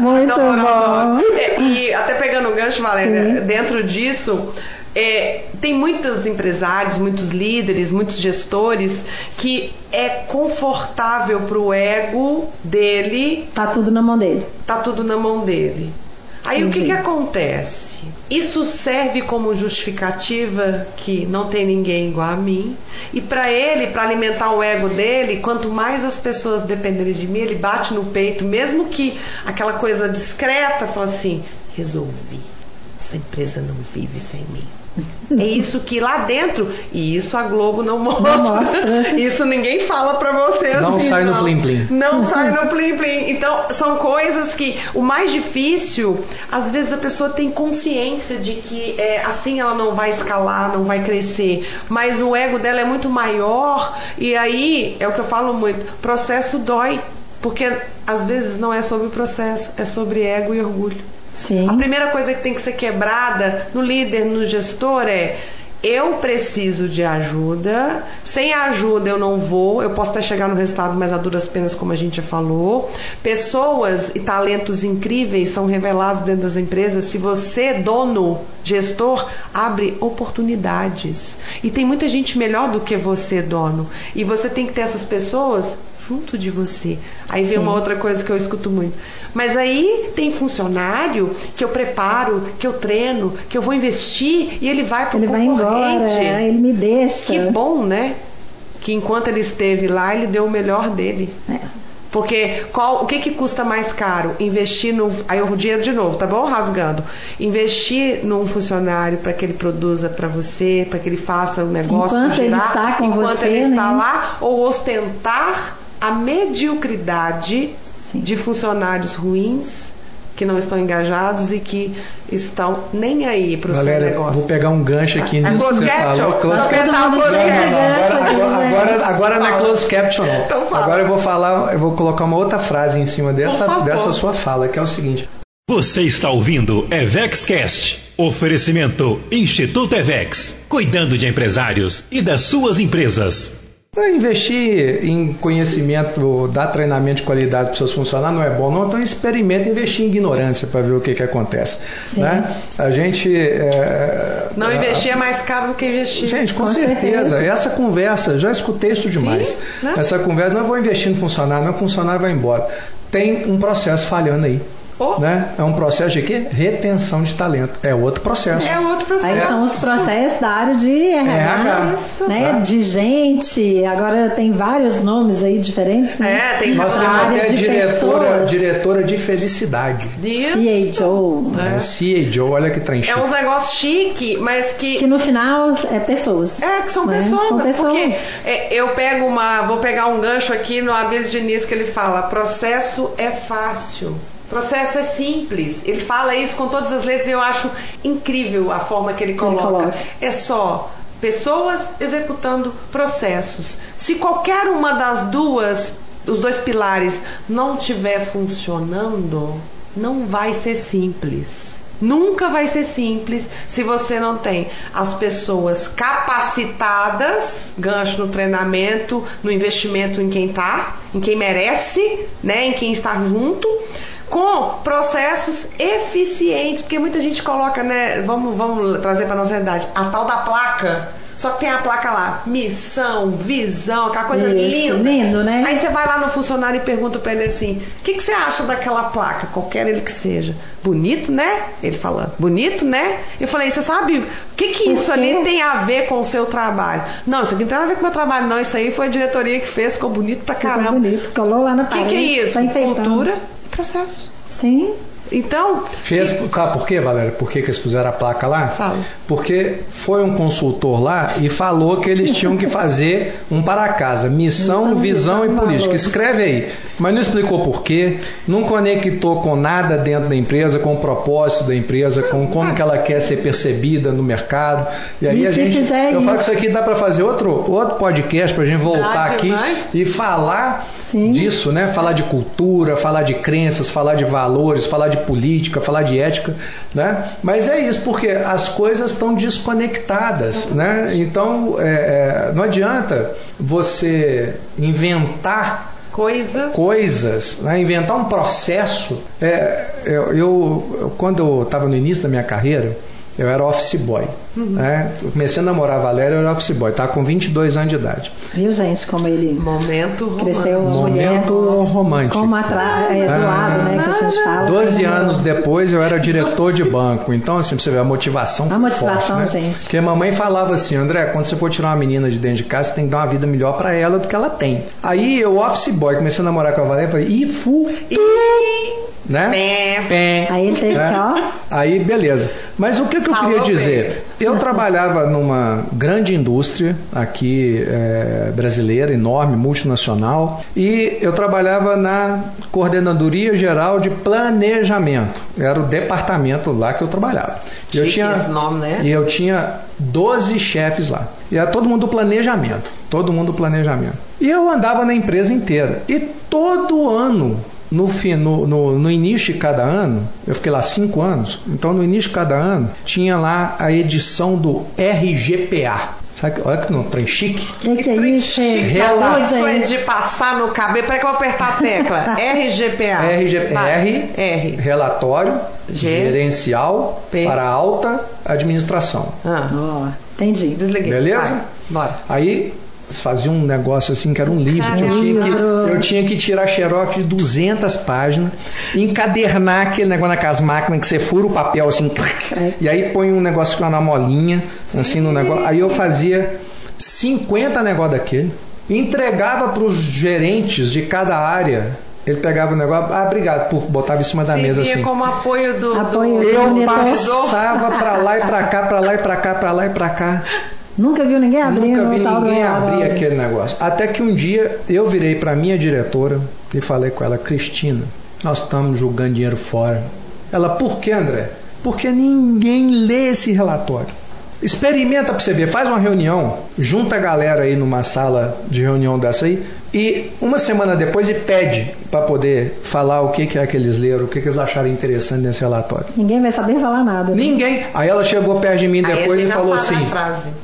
Muito Não, não, bom. não. É, e até pegando o gancho, Valéria, dentro disso, é, tem muitos empresários, muitos líderes, muitos gestores que é confortável pro ego dele, Tá tudo na mão dele. tá tudo na mão dele. Aí o que, Entendi. que acontece? Isso serve como justificativa que não tem ninguém igual a mim. E para ele, para alimentar o ego dele, quanto mais as pessoas dependerem de mim, ele bate no peito, mesmo que aquela coisa discreta, fala assim: resolvi. Essa empresa não vive sem mim. É isso que lá dentro, e isso a Globo não mostra. mostra. Isso ninguém fala pra você Não assim. sai no não. plim plim. Não sai no plim plim. Então, são coisas que o mais difícil, às vezes a pessoa tem consciência de que é, assim ela não vai escalar, não vai crescer, mas o ego dela é muito maior e aí é o que eu falo muito, processo dói, porque às vezes não é sobre o processo, é sobre ego e orgulho. Sim. A primeira coisa que tem que ser quebrada no líder, no gestor é eu preciso de ajuda. Sem ajuda eu não vou. Eu posso até chegar no resultado, mas a duras penas, como a gente já falou. Pessoas e talentos incríveis são revelados dentro das empresas. Se você, dono, gestor, abre oportunidades. E tem muita gente melhor do que você, dono. E você tem que ter essas pessoas junto de você. Aí vem uma outra coisa que eu escuto muito. Mas aí tem funcionário que eu preparo, que eu treino, que eu vou investir e ele vai para o Ele vai embora, ele me deixa. Que bom, né? Que enquanto ele esteve lá, ele deu o melhor dele. É. Porque qual, o que, que custa mais caro? Investir no. Aí o dinheiro de novo, tá bom? Rasgando. Investir num funcionário para que ele produza para você, para que ele faça o negócio. Enquanto girar, ele está com enquanto você, ele está né? lá, ou ostentar a mediocridade Sim. de funcionários ruins que não estão engajados e que estão nem aí para o seu negócio. vou pegar um gancho aqui É nisso que close você caption? falou. Close caption. Não, não, agora, agora, agora, não é close caption. Então. Agora eu vou falar, eu vou colocar uma outra frase em cima dessa, dessa sua fala, que é o seguinte. Você está ouvindo EvexCast. Oferecimento Instituto Evex. Cuidando de empresários e das suas empresas. Então, Investir em conhecimento, dar treinamento de qualidade para os seus funcionários não é bom, não. Então experimenta investir em ignorância para ver o que, que acontece. Sim. Né? A gente. é, Não investir é mais caro do que investir. Gente, com, Com certeza. certeza. Essa conversa, já escutei isso demais. Sim, né? Essa conversa, não vou investir no funcionário, não, o funcionário vai embora. Tem um processo falhando aí. Oh. Né? É um processo de quê? Retenção de talento. É outro processo. É outro processo. Aí são os processos da área de RH, RH. Isso. né? De gente, agora tem vários nomes aí diferentes, né? É, tem Nós A temos área até de diretora, pessoas. diretora de felicidade. Isso. CHO, É. CAO, olha que trem É uns negócios chique, mas que que no final é pessoas. É, que são né? pessoas. São pessoas. Porque é, eu pego uma. Vou pegar um gancho aqui no Abílio Diniz que ele fala: processo é fácil. Processo é simples. Ele fala isso com todas as letras e eu acho incrível a forma que ele ele coloca. coloca. É só pessoas executando processos. Se qualquer uma das duas, os dois pilares, não estiver funcionando, não vai ser simples. Nunca vai ser simples se você não tem as pessoas capacitadas, gancho no treinamento, no investimento em quem tá, em quem merece, né, em quem está junto, com processos eficientes, porque muita gente coloca, né, vamos, vamos trazer para nossa realidade, a tal da placa. Só que tem a placa lá, missão, visão, aquela coisa Isso, linda. lindo, né? Aí você vai lá no funcionário e pergunta pra ele assim: o que, que você acha daquela placa, qualquer ele que seja? Bonito, né? Ele falando, bonito, né? Eu falei: você sabe o que, que isso ali tem a ver com o seu trabalho? Não, isso aqui não tem nada a ver com o meu trabalho, não. Isso aí foi a diretoria que fez, ficou bonito pra Ficou caramba. bonito, colou lá na O que, parede. que é isso? Tá. Cultura, processo. Sim. Então, Fez, sabe por quê, Valéria? Por que, que eles puseram a placa lá? Fala. Porque foi um consultor lá e falou que eles tinham que fazer um para casa, missão, Missão, visão, visão, e política. valores. Escreve aí. Mas não explicou por quê, não conectou com nada dentro da empresa, com o propósito da empresa, com como que ela quer ser percebida no mercado. E aí E a se gente. fizer eu falo que isso? isso aqui dá para fazer outro, outro podcast para a gente voltar aqui e falar Sim. disso, né? Falar de cultura, falar de crenças, falar de valores, falar de política, falar de ética, né? Mas é isso, porque as coisas estão desconectadas, né? Então é, é, não adianta você inventar coisas. coisas, né? inventar um processo. É, eu- eu- quando eu estava no início da minha carreira, eu era office boy. Né? Eu comecei a namorar a Valéria, eu era office boy, estava com 22 anos de idade. Viu, gente, como ele Momento romântico. cresceu mulher. Momento romântico. Como atrás, é, do lado, né, que a gente fala. 12 Como- anos depois eu era diretor de banco. Então, assim, pra você ver a motivação. A motivação, forte, né? gente. Porque a mamãe falava assim: André, quando você for tirar uma menina de dentro de casa, você tem que dar uma vida melhor pra ela do que ela tem. Aí eu, office boy, comecei a namorar com a Valéria e falei: ih, fu, né? Pé. Pé. Aí ele teve né? que, ó. Aí, beleza. Mas o que, que eu Falou queria bem. dizer? Eu trabalhava numa grande indústria aqui é, brasileira, enorme, multinacional, e eu trabalhava na Coordenadoria Geral de Planejamento. Era o departamento lá que eu trabalhava. E eu tinha, esse nome, né? E eu tinha 12 chefes lá. E era todo mundo do planejamento. Todo mundo do planejamento. E eu andava na empresa inteira. E todo ano no, fim, no, no, no, início de cada ano, eu fiquei lá cinco anos, então no início de cada ano tinha lá a edição do RGPA. Sabe, olha que não, trem chique. O que, que é isso? Relação é de passar no cabelo. Peraí que eu vou apertar a tecla. RGPA. RGPA. R, R. Relatório G, Gerencial P. para Alta Administração. Ah. Oh, entendi. Desliguei. Beleza? Vai. Bora. Aí fazia um negócio assim que era um livro. Eu tinha, que, eu tinha que tirar xerox de 200 páginas, encadernar aquele negócio naquelas máquinas que você fura o papel assim, e aí põe um negócio com na molinha, assim no negócio. Aí eu fazia 50 negócios daquele, entregava para os gerentes de cada área ele pegava o negócio, ah, obrigado, por botava em cima da mesa assim. como apoio do. Apoio do eu passava para lá e para cá, para lá e para cá, para lá e para cá. Nunca viu ninguém abrir Nunca vi ninguém abrir aquele negócio. Até que um dia eu virei para minha diretora e falei com ela, Cristina, nós estamos jogando dinheiro fora. Ela, por que, André? Porque ninguém lê esse relatório. Experimenta para você ver, faz uma reunião, junta a galera aí numa sala de reunião dessa aí e uma semana depois e pede para poder falar o que, que é que eles leram, o que, que eles acharam interessante nesse relatório. Ninguém vai saber falar nada. Né? Ninguém. Aí ela chegou perto de mim depois e falou assim: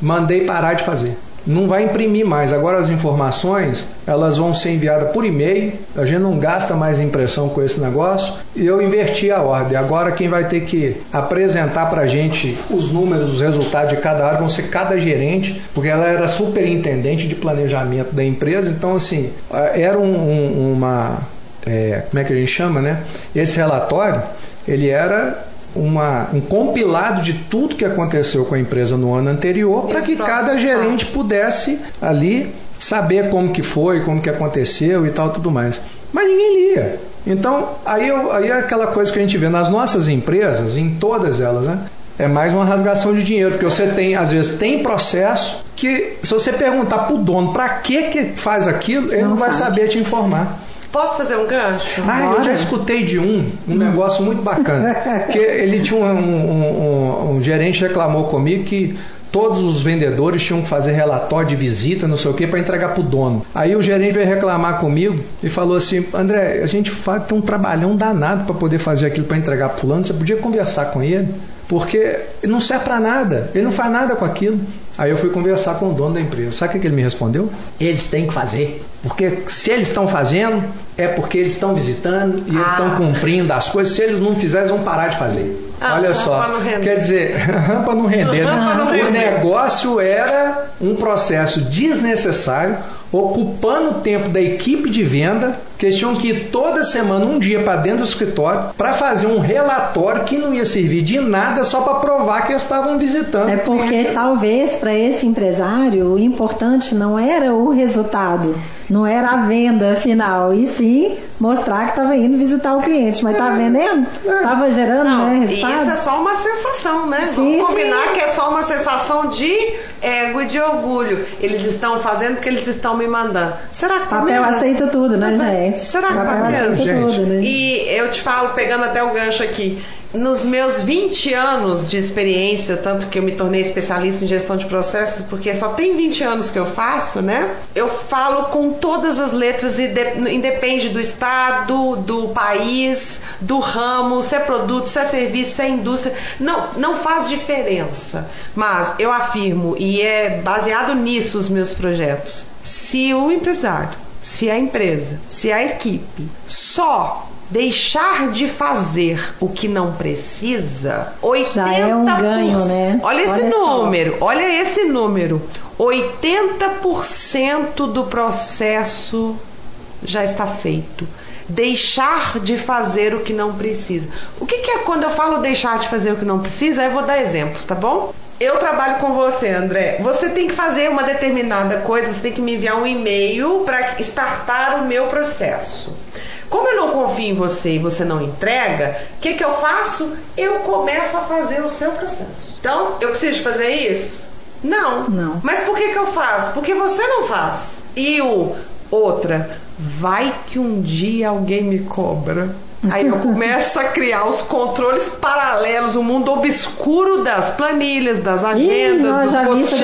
mandei parar de fazer não vai imprimir mais. Agora as informações elas vão ser enviadas por e-mail. A gente não gasta mais impressão com esse negócio. E eu inverti a ordem. Agora quem vai ter que apresentar para a gente os números, os resultados de cada área vão ser cada gerente, porque ela era superintendente de planejamento da empresa. Então assim era um, um, uma é, como é que a gente chama, né? Esse relatório ele era uma, um compilado de tudo que aconteceu com a empresa no ano anterior para que cada gerente pudesse ali saber como que foi, como que aconteceu e tal, tudo mais. Mas ninguém lia. Então, aí, eu, aí é aquela coisa que a gente vê nas nossas empresas, em todas elas, né? É mais uma rasgação de dinheiro, porque você tem, às vezes, tem processo que, se você perguntar para o dono para que, que faz aquilo, ele não, não vai saber te informar. Posso fazer um gancho? Ah, Bora. eu já escutei de um, um negócio muito bacana. que ele tinha um, um, um, um gerente reclamou comigo que todos os vendedores tinham que fazer relatório de visita, não sei o que, para entregar para o dono. Aí o gerente veio reclamar comigo e falou assim: André, a gente faz tem um trabalhão danado para poder fazer aquilo para entregar para fulano. Você podia conversar com ele? Porque não serve para nada. Ele não faz nada com aquilo. Aí eu fui conversar com o dono da empresa. Sabe o que ele me respondeu? Eles têm que fazer. Porque se eles estão fazendo, é porque eles estão visitando e ah. eles estão cumprindo as coisas. Se eles não fizerem, eles vão parar de fazer. Ah, Olha só. Quer dizer, rampa não render. Né? O negócio era um processo desnecessário, ocupando o tempo da equipe de venda que eles tinham que ir toda semana, um dia, para dentro do escritório, para fazer um relatório que não ia servir de nada só para provar que eles estavam visitando. É porque talvez para esse empresário o importante não era o resultado, não era a venda final, e sim mostrar que estava indo visitar o cliente. Mas tá é, vendendo? Estava é. gerando não, né, resultado? Isso é só uma sensação, né? Sim, Vamos combinar sim. que é só uma sensação de ego e de orgulho. Eles estão fazendo porque eles estão me mandando. Será que tá Papel mesmo? aceita tudo, né, gente? gente. Será que tá mesmo? Gente. Tudo, né? E eu te falo, pegando até o gancho aqui, nos meus 20 anos de experiência, tanto que eu me tornei especialista em gestão de processos, porque só tem 20 anos que eu faço, né? Eu falo com todas as letras, independe do estado, do país, do ramo, se é produto, se é serviço, se é indústria, não, não faz diferença. Mas eu afirmo, e é baseado nisso os meus projetos, se o empresário se a empresa, se a equipe só deixar de fazer o que não precisa, 80%. Já é um ganho, né? Olha esse olha número, só. olha esse número. 80% do processo já está feito. Deixar de fazer o que não precisa. O que, que é quando eu falo deixar de fazer o que não precisa? Eu vou dar exemplos, tá bom? Eu trabalho com você, André. Você tem que fazer uma determinada coisa, você tem que me enviar um e-mail para startar o meu processo. Como eu não confio em você e você não entrega, o que, que eu faço? Eu começo a fazer o seu processo. Então, eu preciso fazer isso? Não. Não. Mas por que, que eu faço? Porque você não faz. E o outra, vai que um dia alguém me cobra. Aí eu começo a criar os controles paralelos, o mundo obscuro das planilhas, das agendas, nós dos já post-its.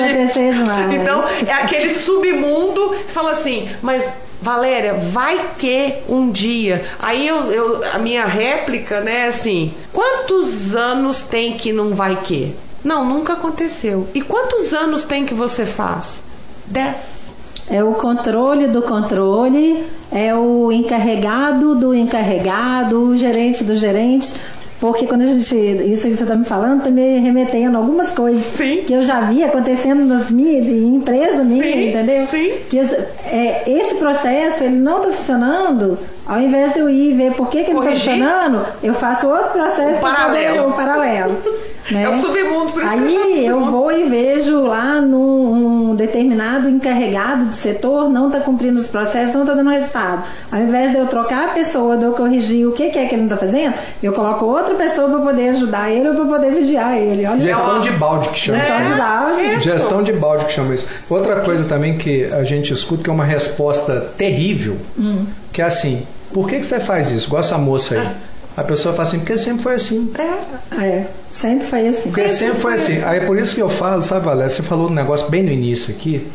Então, é aquele submundo que fala assim, mas Valéria, vai que um dia. Aí eu, eu- a minha réplica, né, assim, quantos anos tem que não vai que? Não, nunca aconteceu. E quantos anos tem que você faz? Dez. É o controle do controle, é o encarregado do encarregado, o gerente do gerente. Porque quando a gente. Isso que você está me falando, tá me remetendo algumas coisas Sim. que eu já vi acontecendo nas minhas, em empresa minha, Sim, entendeu? sim. Que esse, é, esse processo ele não está funcionando, ao invés de eu ir ver por que, que ele está funcionando, eu faço outro processo O pra poder- paralelo. o paralelo. né? É o submundo, por isso que eu Aí eu vou e vejo lá num um determinado encarregado de setor não está cumprindo os processos, não está dando resultado. Ao invés de eu trocar a pessoa, de eu corrigir o que, que é que ele não está fazendo, eu coloco outra pessoa para poder ajudar ele ou para poder vigiar ele. Olha Gestão só. de balde que chama. Gestão de balde. É, isso. Gestão de balde que chama isso. Outra coisa também que a gente escuta que é uma resposta terrível, Hum. que é assim, por que, que você faz isso? Igual essa moça aí. A pessoa fala assim, porque sempre foi assim. É. É, sempre foi assim. Porque sempre foi assim. Aí é por isso que eu falo, sabe, Valéria? Você falou um negócio bem no início aqui,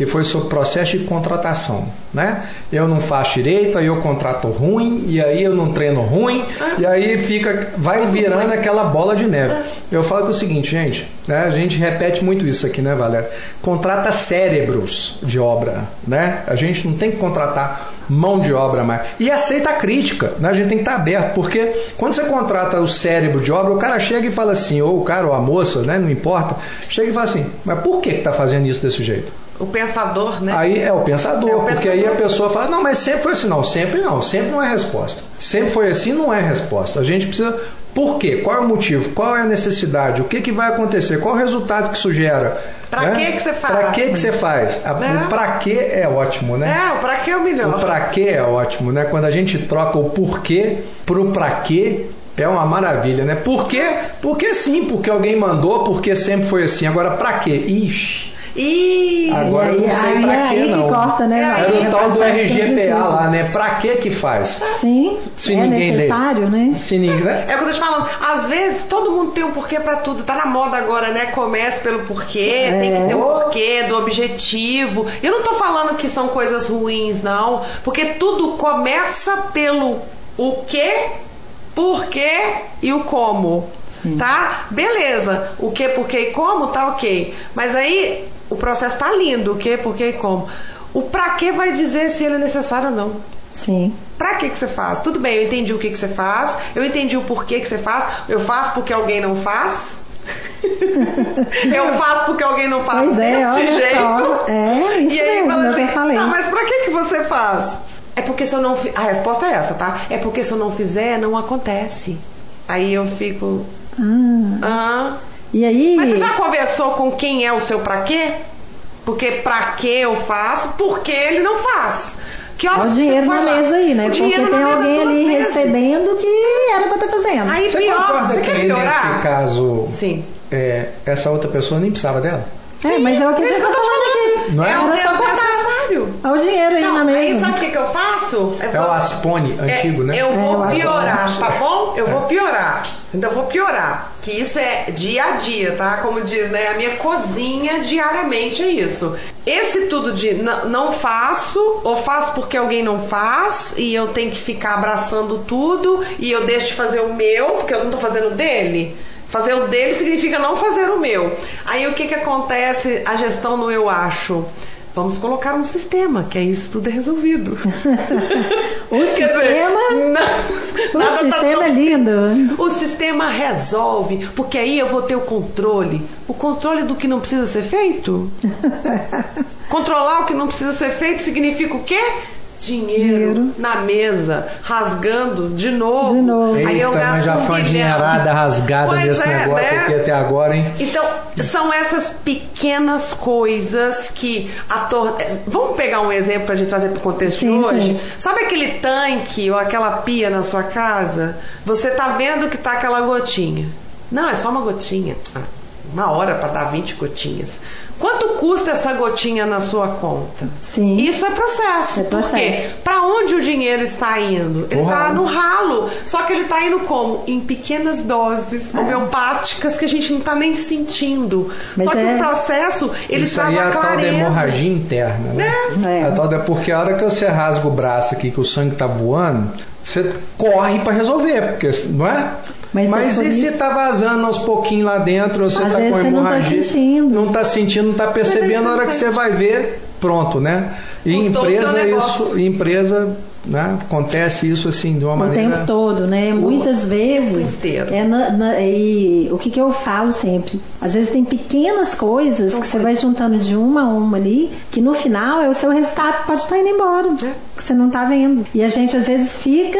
que foi sobre processo de contratação, né? Eu não faço direito, aí eu contrato ruim, e aí eu não treino ruim, e aí fica, vai virando aquela bola de neve. Eu falo que é o seguinte, gente, né? A gente repete muito isso aqui, né, Valéria? Contrata cérebros de obra, né? A gente não tem que contratar mão de obra mais. E aceita a crítica, né? A gente tem que estar aberto, porque quando você contrata o cérebro de obra, o cara chega e fala assim, ou o cara ou a moça, né? Não importa, chega e fala assim, mas por que que tá fazendo isso desse jeito? O pensador, né? Aí é o pensador, É o porque pensador. aí a pessoa fala, não, mas sempre foi assim. Não, sempre não, sempre não é resposta. Sempre foi assim, não é resposta. A gente precisa. Por quê? Qual é o motivo? Qual é a necessidade? O que, que vai acontecer? Qual é o resultado que isso gera? Pra né? que que você faz? Pra que, que você faz? A- Né? O pra que é ótimo, né? É, o pra que é o melhor? O pra quê é ótimo, né? Quando a gente troca o porquê pro pra quê, é uma maravilha, né? Por quê? Porque sim, porque alguém mandou, porque sempre foi assim. Agora, pra quê? Ixi, E agora eu não sei aí, pra que não. corta, né? É? Era o tal do que RGPA lá, né? Pra que que faz? Sim, Se é ninguém lê. necessário, né? Se ninguém? É o que eu tô te falando. Às vezes todo mundo tem um porquê pra tudo. Tá na moda agora, né? Comece pelo porquê, tem que ter um porquê, do objetivo. Eu não tô falando que são coisas ruins, não. Porque tudo começa pelo o que, porquê e o como. Tá? Beleza. O que, porquê e como, tá ok. Mas aí o processo tá lindo. O que, porquê e como. O pra quê vai dizer se ele é necessário ou não. Sim. Pra que que você faz? Tudo bem, eu entendi o que que você faz, eu entendi o porquê que você faz. Eu faço porque alguém não faz? eu faço porque alguém não faz Pois é, olha jeito. só. É, isso e aí mesmo, é que eu assim, falei. "Ah, mas pra que que você faz? É porque se eu não fi... A resposta é essa, tá? É porque se eu não fizer, não acontece. Aí eu fico... Ah. E aí. Mas você já conversou com quem é o seu pra quê? Porque pra que eu faço, porque ele não faz. Que Olha horas o que dinheiro você na mesa aí, né? O Porque tem alguém ali vezes. recebendo que era pra estar fazendo. Aí Você pior, concorda você que quer piorar? nesse caso, Sim. é, essa outra pessoa nem precisava dela? É, mas é o que a gente tá falando aqui. Não é? É o Era só cortar. Desnecessário. Olha o dinheiro aí Não, na aí mesa. sabe o que, que eu faço? Eu É o vou- Aspone antigo, É, né? Eu É, vou o Aspone. piorar, tá bom? Eu vou piorar. Ainda vou piorar. Que isso é dia a dia, tá? Como diz, né? A minha cozinha diariamente é isso. Esse tudo de não faço, ou faço porque alguém não faz, e eu tenho que ficar abraçando tudo, e eu deixo de fazer o meu, porque eu não tô fazendo o dele. Fazer o dele significa não fazer o meu. Aí o que que acontece? A gestão no eu acho. Vamos colocar um sistema, que aí isso tudo é resolvido. O sistema. dizer, o na- nada tá sistema tão- é lindo. O sistema resolve, porque aí eu vou ter o controle. O controle do que não precisa ser feito? Controlar o que não precisa ser feito significa o quê? Dinheiro, Dinheiro. na mesa, rasgando de novo. De novo. Aí eu Eita, gasto mas já um foi dinheirada rasgada Pois nesse é, negócio né? aqui até agora, hein? Então, são essas pequenas coisas que a tor... Vamos pegar um exemplo pra gente trazer pro contexto Sim, de hoje? sim. Sabe aquele tanque ou aquela pia na sua casa? Você tá vendo que tá aquela gotinha. Não, é só uma gotinha. Ah, uma hora para dar 20 gotinhas. Quanto custa essa gotinha na sua conta? Sim. Isso é processo. É processo. Para onde o dinheiro está indo? Ele está no ralo. Só que ele está indo como? Em pequenas doses homeopáticas que a gente não está nem sentindo. Mas Só que é- o processo, ele Isso traz aí é a a tal da clareza. hemorragia interna, né? É. A tal da, porque a hora que você rasga o braço aqui, que o sangue tá voando, você corre para resolver, porque não é? Mas é por e se isso- tá vazando aos pouquinhos lá dentro, você Às tá com você não tá hemorragia. sentindo. Não tá sentindo, não tá percebendo, você a hora que você vai ver, pronto, né? E Custou o empresa isso, empresa, né? Acontece isso assim de uma O maneira tempo todo, né? Muitas vezes. inteiro. É na- na- e o que, que eu falo sempre? Às vezes tem pequenas coisas que você vai juntando de uma a uma ali, que no final é o seu resultado pode estar indo embora, É. que você não está vendo. E a gente às vezes fica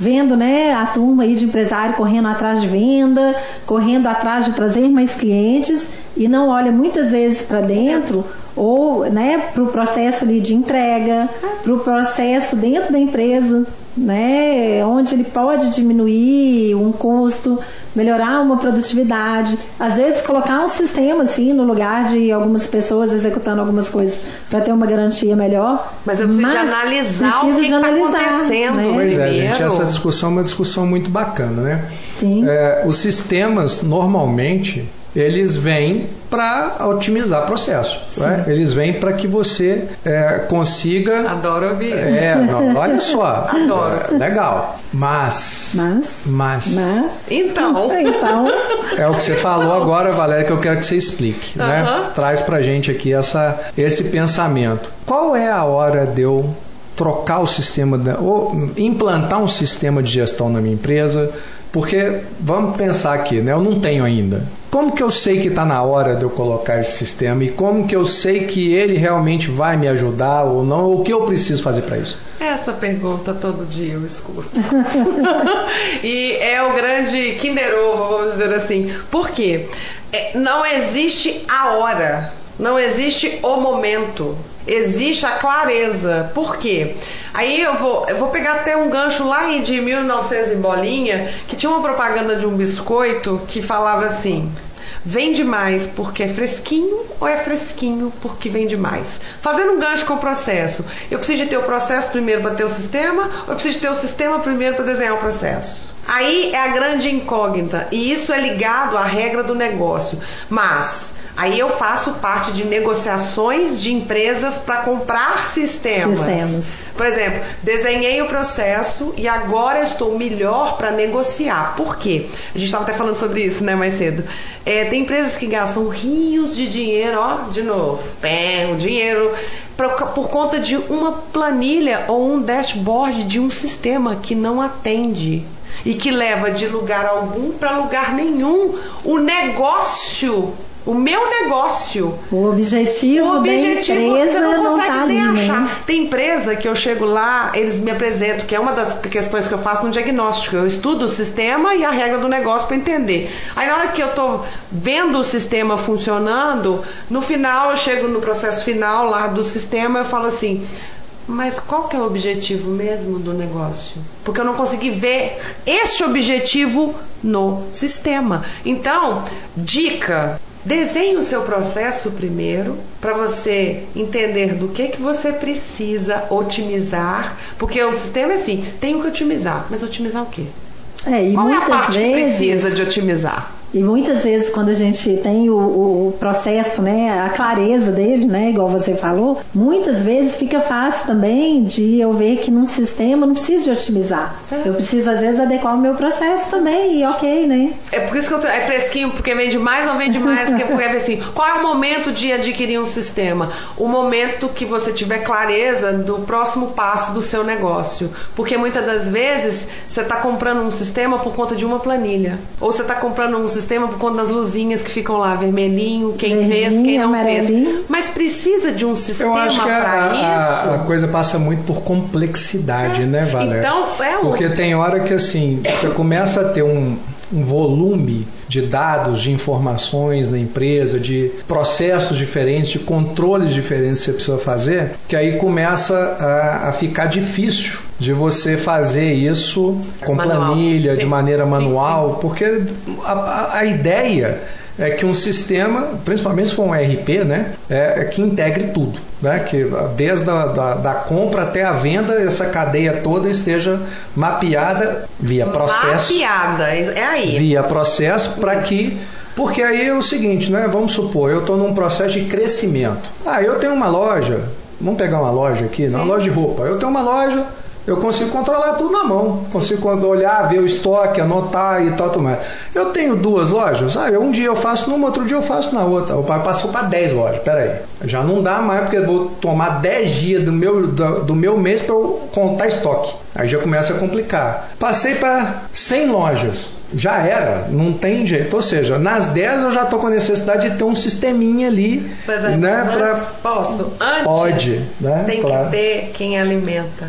vendo, né, a turma aí de empresário correndo atrás de venda, correndo atrás de trazer mais clientes e não olha muitas vezes para dentro ou, né, para o processo ali de entrega, para o processo dentro da empresa, né, onde ele pode diminuir um custo, melhorar uma produtividade, às vezes colocar um sistema assim no lugar de algumas pessoas executando algumas coisas para ter uma garantia melhor. Mas eu preciso de analisar o que que tá acontecendo. né? Pois é, Primeiro- gente, essa discussão é uma discussão muito bacana, né? Sim. É, os sistemas, normalmente, eles vêm para otimizar processo. né? Eles vêm para que você é, consiga. Adoro ouvir. É, não, olha só. Adoro. É, legal. Mas. Mas, Mas. mas Então. então É o que você falou agora, Valéria, que eu quero que você explique. Né? Aham. Traz pra gente aqui essa, esse pensamento. Qual é a hora de eu trocar o sistema, da, ou implantar um sistema de gestão na minha empresa? Porque vamos pensar aqui, né? Eu não tenho ainda. Como que eu sei que está na hora de eu colocar esse sistema e como que eu sei que ele realmente vai me ajudar ou não? Ou o que eu preciso fazer para isso? Essa pergunta todo dia eu escuto. e é o grande Kinder Ovo, vamos dizer assim. Por quê? É, não existe a hora, não existe o momento. Existe a clareza. Por quê? Aí eu vou, eu vou pegar até um gancho lá de 1900 em bolinha, que tinha uma propaganda de um biscoito que falava assim: Vende mais porque é fresquinho ou é fresquinho porque vende mais? Fazendo um gancho com o processo. Eu preciso de ter o processo primeiro para ter o sistema ou eu preciso de ter o sistema primeiro para desenhar o processo? Aí é a grande incógnita e isso é ligado à regra do negócio. Mas aí eu faço parte de negociações de empresas para comprar sistemas. Sistemas. Por exemplo, desenhei o processo e agora estou melhor para negociar. Por quê? A gente estava até falando sobre isso, né, mais cedo. É, tem empresas que gastam rios de dinheiro, ó, de novo, pé, o dinheiro por, por conta de uma planilha ou um dashboard de um sistema que não atende e que leva de lugar algum para lugar nenhum o negócio. O meu negócio o objetivo, o objetivo da empresa você não não consegue tá ali, nem achar. né? Tem empresa que eu chego lá, eles me apresentam, que é uma das questões que eu faço no diagnóstico. Eu estudo o sistema e a regra do negócio para entender. Aí na hora que eu tô vendo o sistema funcionando, no final eu chego no processo final lá do sistema, eu falo assim: mas qual que é o objetivo mesmo do negócio? Porque eu não consegui ver este objetivo no sistema. Então, dica: desenhe o seu processo primeiro para você entender do que que você precisa otimizar, porque o sistema é assim, tenho que otimizar, mas otimizar o quê? É, e Qual é a muitas parte que vezes precisa de otimizar? E muitas vezes quando a gente tem o, o- processo, né, a clareza dele, né, igual você falou, muitas vezes fica fácil também de eu ver que num sistema eu não preciso de otimizar. É. Eu preciso às vezes adequar o meu processo também e ok, né? É por isso que eu tô, é fresquinho, porque vende mais ou vende mais, que porque é assim, qual é o momento de adquirir um sistema? O momento que você tiver clareza do próximo passo do seu negócio. Porque muitas das vezes você está comprando um sistema por conta de uma planilha. Ou você está comprando um sistema por conta das luzinhas que ficam lá, vermelhinho, quem fez, quem não amarelinho. fez. Mas precisa de um Eu sistema acho que a, para a- isso. a coisa passa muito por complexidade, né, Valéria? Então, é o- Porque tem hora que assim, você começa a ter um, um volume de dados, de informações na empresa, de processos diferentes, de controles diferentes que você precisa fazer, que aí começa a, a ficar difícil de você fazer isso com Manual. planilha, de Sim. maneira Sim, manual, porque a, a- ideia é que um sistema, principalmente se for um ERP, né, é, é que integre tudo. Né, que desde a da, da compra até a venda, essa cadeia toda esteja mapeada via processo. Mapeada, é aí. Via processo para que porque aí é o seguinte, né? Vamos supor, eu estou num processo de crescimento. Ah, eu tenho uma loja, vamos pegar uma loja aqui, uma loja de roupa. Eu tenho uma loja, eu consigo controlar tudo na mão. Consigo olhar, ver o estoque, anotar e tal, tudo mais. Eu tenho duas lojas, ah, um dia eu faço numa, outro dia eu faço na outra. O pai passou para 10 lojas, peraí. Já não dá mais porque eu vou tomar 10 dias do meu, do, do meu mês para eu contar estoque. Aí já começa a complicar. Passei para 100 lojas já era, não tem jeito. Ou seja, nas 10 eu já estou com a necessidade de ter um sisteminha ali. Pois é, né, mas pra... posso? Antes, Pode, né? tem Claro. que ter quem alimenta.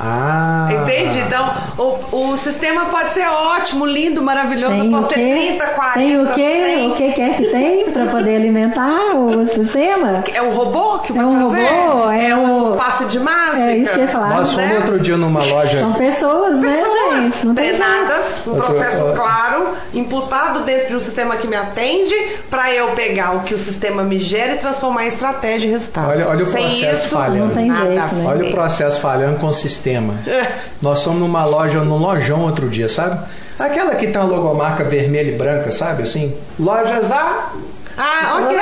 Ah. Entende? Então, o, o sistema pode ser ótimo, lindo, maravilhoso. Tem eu posso ter quê? 30, 40, Tem o quê? 100. O que quer que tem para poder alimentar o sistema? É o robô que É vai um fazer? robô, é o o- passe de mágica? É isso que eu ia falar. Nós fomos né? outro dia numa loja. São pessoas, né, Pessoas gente? Não tem treinadas, jeito. um Outro- processo ó. claro, imputado dentro de um sistema que me atende, para eu pegar o que o sistema me gera e transformar em estratégia e resultado. Olha- olha o Sem processo isso, falhando. Não tem nada jeito, né? Olha o processo falhando com o sistema. É. Nós fomos numa loja, num lojão outro dia, sabe? Aquela que tem uma logomarca vermelha e branca, sabe? Assim, lojas A. Ah, ok.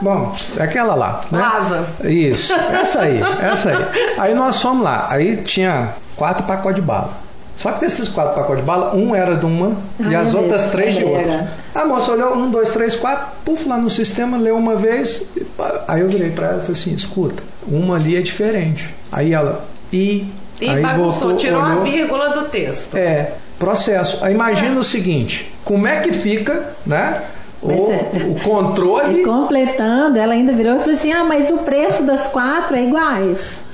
Bom, é aquela lá. Né? Plaza. Isso, essa aí, essa aí. Aí nós fomos lá, aí tinha quatro pacotes de bala. Só que desses quatro pacotes de bala, um era de uma e Ai, as meu outras Deus, três de outra. A moça olhou, um, dois, três, quatro, puf, lá no sistema, leu uma vez. e. Aí eu virei pra ela e falei assim: escuta, uma ali é diferente. Aí ela, e. E aí bagunçou, tirou olhou, a vírgula do texto. É, processo. Aí imagina o seguinte: como é que fica, né? O, é- o controle. E completando, ela ainda virou e falou assim: ah, mas o preço das quatro é iguais.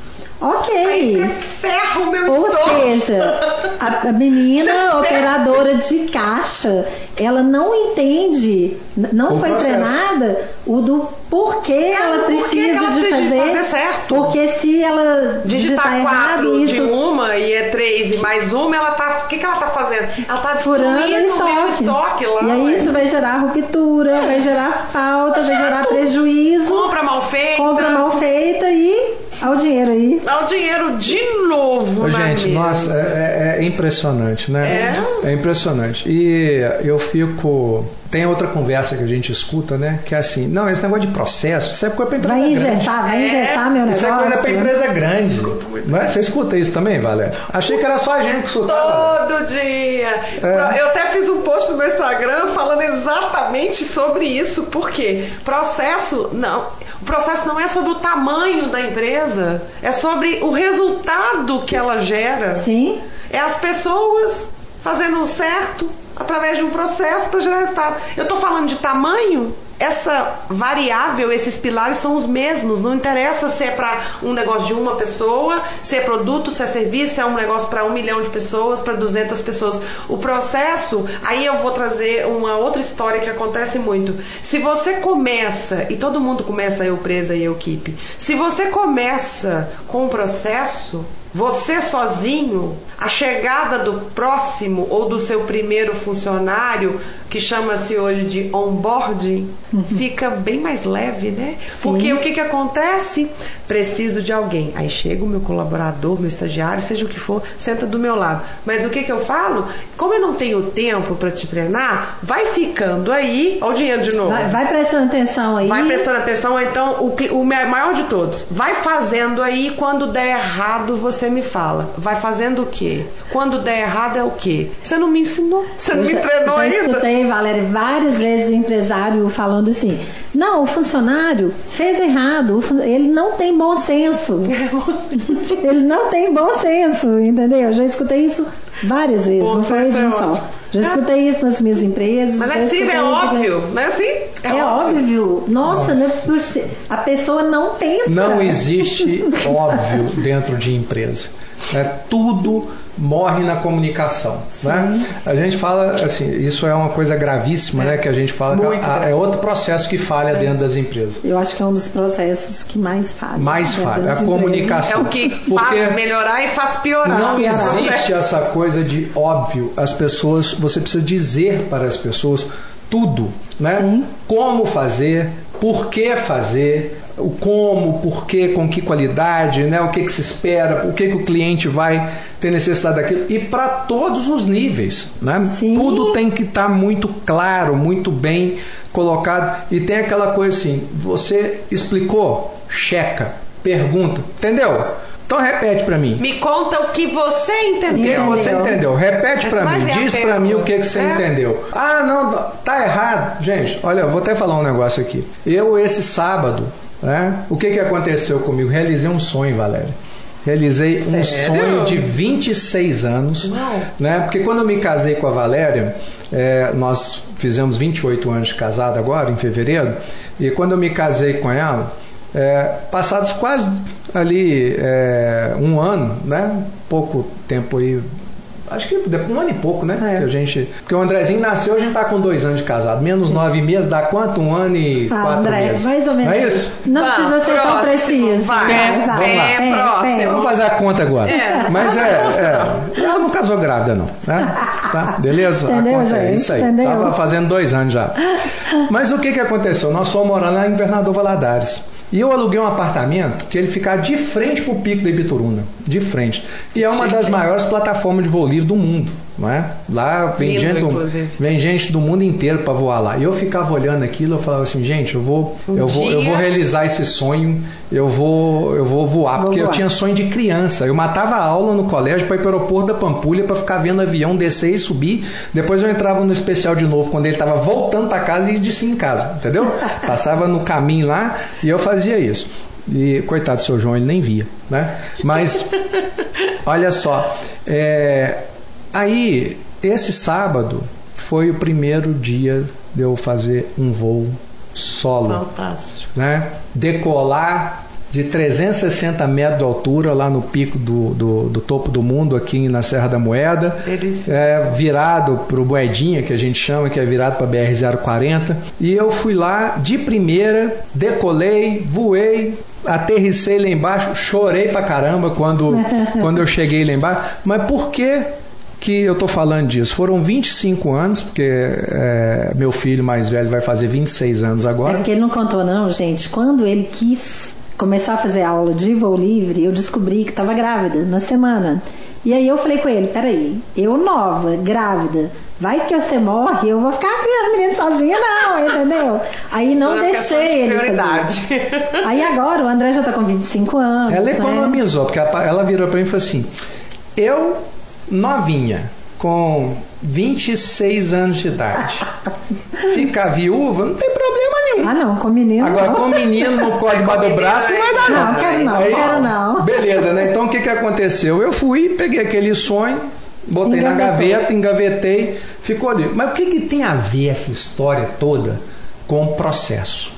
Ok. Aí você ferra o meu Ou estoque. seja, a, a menina Você operadora de caixa, ela não entende, não O foi processo. treinada o do porquê ela por que precisa que ela de fazer, fazer certo. Porque se ela digitar, digitar errado, quatro de isso uma e é três e mais uma, ela tá. O que, que ela tá fazendo? Ela tá furando destruindo o estoque. estoque lá. e aí isso vai gerar ruptura, vai gerar falta, vai gerar prejuízo, Compra mal feita. compra mal feita e ao dinheiro aí. Dá o dinheiro de novo Ô, na gente, mesa. nossa, é, é- é impressionante, né? É? É impressionante. E eu fico. Tem outra conversa que a gente escuta, né? Que é assim: não, esse negócio de processo, isso é coisa pra empresa Vai grande. engessar, vai É, engessar meu Isso é negócio. coisa pra empresa grande. Não é? Você escuta isso também, Valéria? Achei que era só a gente que escutava. Todo dia. É. Eu até fiz um post no meu Instagram falando exatamente sobre isso. Por quê? Processo, não. O processo não é sobre o tamanho da empresa, é sobre o resultado que ela gera. Sim. É as pessoas fazendo o certo através de um processo para gerar resultado. Eu estou falando de tamanho. Essa variável, esses pilares são os mesmos. Não interessa se é para um negócio de uma pessoa, se é produto, se é serviço, se é um negócio para um milhão de pessoas, para 200 pessoas. O processo, aí eu vou trazer uma outra história que acontece muito. Se você começa, e todo mundo começa, eu presa e eu equipe, se você começa com um processo, você sozinho, a chegada do próximo ou do seu primeiro funcionário, que chama-se hoje de onboarding, fica bem mais leve, né? Sim. Porque o que, que acontece? Preciso de alguém. Aí chega o meu colaborador, meu estagiário, seja o que for, senta do meu lado. Mas o que, que eu falo? Como eu não tenho tempo para te treinar, vai ficando aí. Olha o dinheiro de novo. Vai, vai prestando atenção aí. Vai prestando atenção, então o, o ma- maior de todos. Vai fazendo aí, quando der errado, você me fala. Vai fazendo o quê? Quando der errado é o quê? Você não me ensinou, você não Eu me já, treinou já ainda. escutei, Valéria, várias vezes o empresário falando assim: não, o funcionário fez errado, ele não tem bom senso. ele não tem bom senso, entendeu? Eu já escutei isso várias vezes, Bom não foi senso de é um só. Já escutei isso nas minhas empresas. Mas não é possível, é óbvio, não é assim? É, óbvio. Nossa, não é possi- a pessoa não pensa. Não existe óbvio dentro de empresa. É, tudo morre na comunicação. Né? A gente fala assim, isso é uma coisa gravíssima, né? Que a gente fala que Muito a- é outro processo que falha dentro das empresas. Eu acho que é um dos processos que mais falha. Mais falha, a comunicação. É o que Porque- faz melhorar e faz piorar. Não piorar. existe essa coisa de óbvio. As pessoas, você precisa dizer para as pessoas tudo. né? Sim. Como fazer, por que fazer, o como, por que, com que qualidade, né? o que, que se espera, o que, que o cliente vai ter necessidade daquilo. E para todos os níveis. Né? Sim. Tudo tem que estar muito claro, muito bem colocado. E tem aquela coisa assim: você explicou, checa, pergunta, entendeu? Então repete para mim. Me conta o que você O que entendeu. você entendeu? Repete vai mim, diz pra mim o que, que você é? entendeu. Ah, não, tá errado. Gente, olha, eu vou até falar um negócio aqui. Eu, esse sábado, né, o que, que aconteceu comigo? Realizei um sonho, Valéria. Realizei um Sério? sonho de 26 anos. Uau. Né? Porque quando eu me casei com a Valéria, é, nós fizemos 28 anos de casado agora, em fevereiro, e quando eu me casei com ela, é, passados quase ali é, um ano, né? Pouco tempo aí. Acho que um ano e pouco, né? É. Que a gente, porque o Andrezinho nasceu, a gente tá com dois anos de casado. Menos nove meses dá quanto? Um ano e Ah, quatro André, meses. mais ou menos. Não é isso? Não Vá, precisa ser tão preciso. vai. Vai, vai. Vamos lá. É, próximo. Vamos fazer a conta agora. Mas é, é, Ela não casou grávida, não. Né? Tá? Beleza? Entendeu, a conta é gente? isso aí. Entendeu? Tava fazendo dois anos já. Mas o que, que aconteceu? Nós fomos morar lá em Governador Valadares. E eu aluguei um apartamento que ele fica de frente pro pico da Ibituruna. De frente. E é uma das maiores plataformas de voo livre do mundo. É? Lá vem Lindo, gente, do, vem gente do mundo inteiro para voar lá. E eu ficava olhando aquilo, eu falava assim, gente, eu vou, Um eu vou, eu vou realizar esse sonho, eu vou, eu vou voar, Vou porque eu voar. tinha sonho de criança. Eu matava a aula no colégio para ir para o aeroporto da Pampulha para ficar vendo avião descer e subir. Depois eu entrava no especial de novo quando ele estava voltando para casa e descia em casa, entendeu? Passava no caminho lá e eu fazia isso. E coitado do seu João, ele nem via, né? Mas olha só, é, aí esse sábado foi o primeiro dia de eu fazer um voo solo Fantástico. né? decolar de 360 metros de altura lá no pico do, do, do topo do mundo aqui na Serra da Moeda Delicioso. é, virado para o Moedinha que a gente chama que é virado para BR-040 e eu fui lá de primeira decolei, voei aterrissei lá embaixo chorei pra caramba quando, quando eu cheguei lá embaixo mas por que que eu tô falando disso? Foram 25 anos, porque é, meu filho mais velho vai fazer 26 anos É agora. porque ele não contou, não, gente. Quando ele quis começar a fazer aula de voo livre, eu descobri que estava grávida na semana. E aí eu falei com ele: peraí, eu nova, grávida, vai que você morre, eu vou ficar criando menino sozinha, não, entendeu? Aí não Não, é deixei ele fazer. Aí agora o André já tá com 25 anos. Ela né? economizou, porque ela ela virou pra mim e falou assim: Eu, novinha, com 26 anos de idade, ficar viúva não tem problema nenhum. Ah, não, com menino. Agora, não. com o menino no debaixo do braço, não vai dar, não. Não, quero não, Aí, quero não. Beleza, né? Então o que, que aconteceu? Eu fui, peguei aquele sonho, botei na gaveta, engavetei, ficou ali. Mas o que, que tem a ver essa história toda com o processo?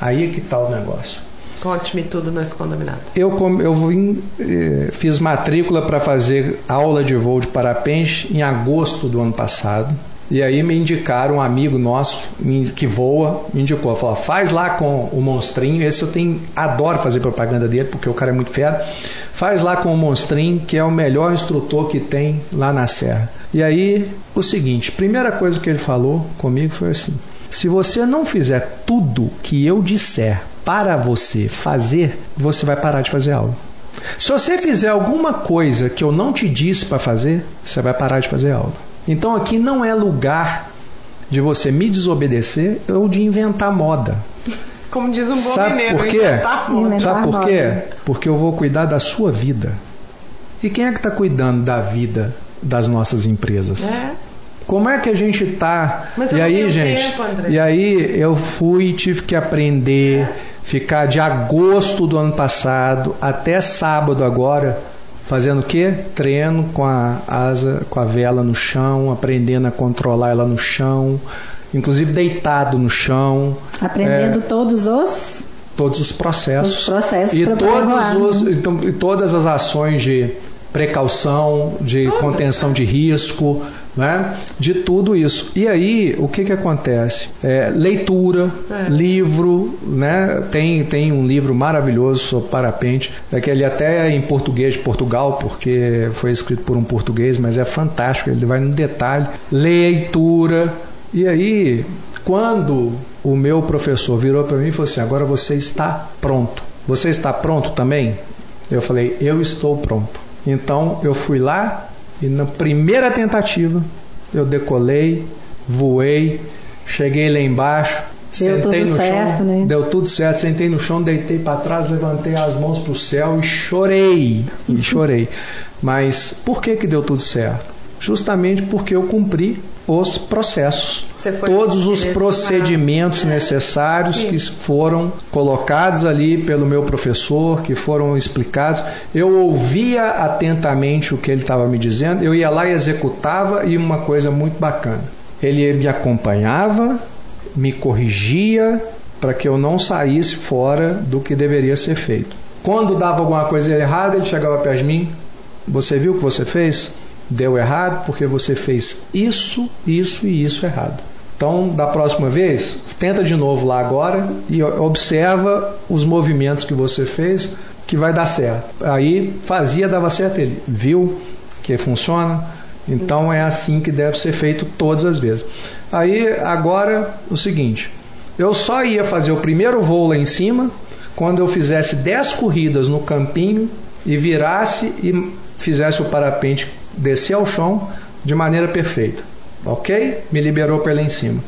Aí é que tá o negócio. Conte-me tudo, não esconda. Eu, eu vim, eh, fiz matrícula para fazer aula de voo de parapente em agosto do ano passado. E aí me indicaram, um amigo nosso que voa, me indicou, falou, faz lá com o monstrinho, esse eu tenho, adoro fazer propaganda dele, porque o cara é muito fera. Faz lá com o monstrinho, que é o melhor instrutor que tem lá na serra. E aí, o seguinte, primeira coisa que ele falou comigo foi assim: se você não fizer tudo que eu disser para você fazer, você vai parar de fazer aula. Se você fizer alguma coisa que eu não te disse para fazer, você vai parar de fazer aula. Então aqui não é lugar de você me desobedecer ou de inventar moda. Como diz um bom Sabe mineiro, por quê? inventar moda. Inventar Sabe por moda. quê? Porque eu vou cuidar da sua vida. E quem é que está cuidando da vida das nossas empresas? É. Como é que a gente tá? Mas e aí, gente? tempo, e aí eu fui e tive que aprender, ficar de agosto do ano passado até sábado agora, fazendo o quê? Treino com a asa, com a vela no chão, aprendendo a controlar ela no chão, inclusive deitado no chão. Aprendendo É. todos os. todos os processos. Os processos e todos os, né? então, e todas as ações de precaução, de contenção de risco, né? de tudo isso. E aí, o que, que acontece? É, leitura, livro, né? tem, tem um livro maravilhoso sobre parapente, é que ele até é em português de Portugal, porque foi escrito por um português, mas é fantástico, ele vai no detalhe. Leitura, e aí, Quando o meu professor virou para mim e falou assim: agora você está pronto. Você está pronto também? Eu falei: eu estou pronto. Então eu fui lá e na primeira tentativa eu decolei, voei, cheguei lá embaixo, Deu sentei no certo, chão, né? deu tudo certo, sentei no chão, deitei para trás, levantei as mãos para o céu e chorei, e chorei. Mas por que que deu tudo certo? Justamente porque eu cumpri os processos. Todos os procedimentos necessários que foram colocados ali pelo meu professor, que foram explicados. Eu ouvia atentamente o que ele estava me dizendo, eu ia lá e executava, e uma coisa muito bacana. Ele me acompanhava, me corrigia para que eu não saísse fora do que deveria ser feito. Quando dava alguma coisa errada, ele chegava perto de mim. Você viu o que você fez? Deu errado porque você fez isso, isso e isso errado. Então, da próxima vez, tenta de novo lá agora e observa os movimentos que você fez que vai dar certo. Aí fazia, dava certo ele. Viu que funciona? Então é assim que deve ser feito todas as vezes. Aí agora o seguinte, eu só ia fazer o primeiro voo lá em cima quando eu fizesse 10 corridas no campinho e virasse e fizesse o parapente descer ao chão de maneira perfeita. Ok? Me liberou para lá em cima.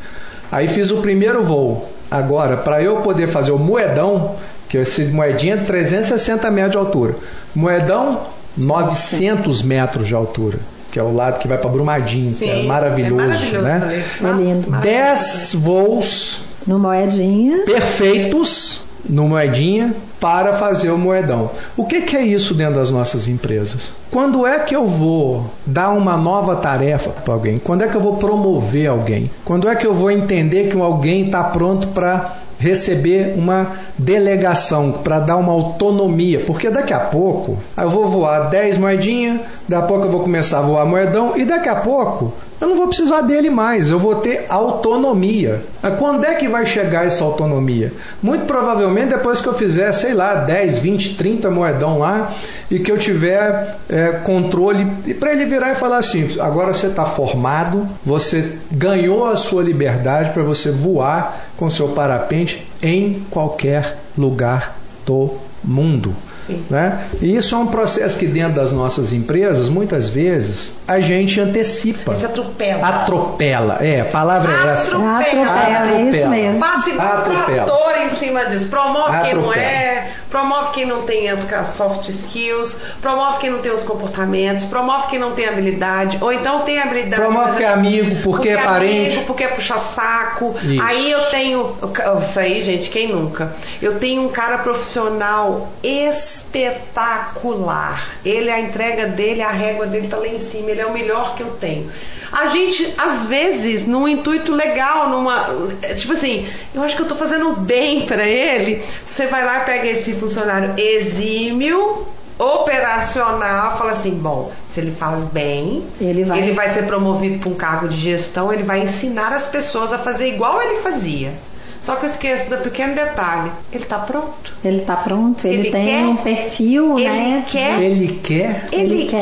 Aí fiz o primeiro voo. Agora, para eu poder fazer o moedão, que esse moedinha é 360 metros de altura. Moedão, 900 metros de altura, que é o lado que vai para Brumadinho, que é Sim, maravilhoso, é maravilhoso né? também. É Nossa, lindo. maravilhoso. 10 voos No moedinha. perfeitos no moedinha para fazer o moedão. O que, que é isso dentro das nossas empresas? Quando é que eu vou dar uma nova tarefa para alguém? Quando é que eu vou promover alguém? Quando é que eu vou entender que alguém está pronto para receber uma delegação, para dar uma autonomia? Porque daqui a pouco eu vou voar 10 moedinhas, daqui a pouco eu vou começar a voar moedão e daqui a pouco eu não vou precisar dele mais, eu vou ter autonomia. Quando é que vai chegar essa autonomia? Muito provavelmente depois que eu fizer, sei lá, 10, 20, 30 moedão lá e que eu tiver é, controle. E para ele virar e falar assim: agora você está formado, você ganhou a sua liberdade para você voar com seu parapente em qualquer lugar do mundo. Sim. Né? E isso é um processo que dentro das nossas empresas, muitas vezes, a gente antecipa. A gente atropela. Atropela. É, a palavra é essa. Atropela, é isso Atropela. mesmo. Passe com Atropela. trator em cima disso. Promove quem não Atropela. é, promove quem não tem as soft skills, promove quem não tem os comportamentos, promove quem não tem habilidade, ou então tem habilidade. Promove que é amigo, porque é parente. Amigo, porque é puxa saco. Isso. Aí eu tenho. Isso aí, gente, quem nunca? Eu tenho um cara profissional espetacular. Ele, a entrega dele, a régua dele tá lá em cima. Ele é o melhor que eu tenho. A gente, às vezes, num intuito legal, numa. Tipo assim, eu acho que eu tô fazendo bem pra ele. Você vai lá e pega esse funcionário exímio, operacional, fala assim: bom, se ele faz bem, Ele vai- ele vai ser promovido para um cargo de gestão, ele vai ensinar as pessoas a fazer igual ele fazia. Só que eu esqueço do pequeno detalhe: ele tá pronto. Ele tá pronto, ele, Ele tem quer? um perfil, Ele né? quer? Ele quer Ele, Ele quer.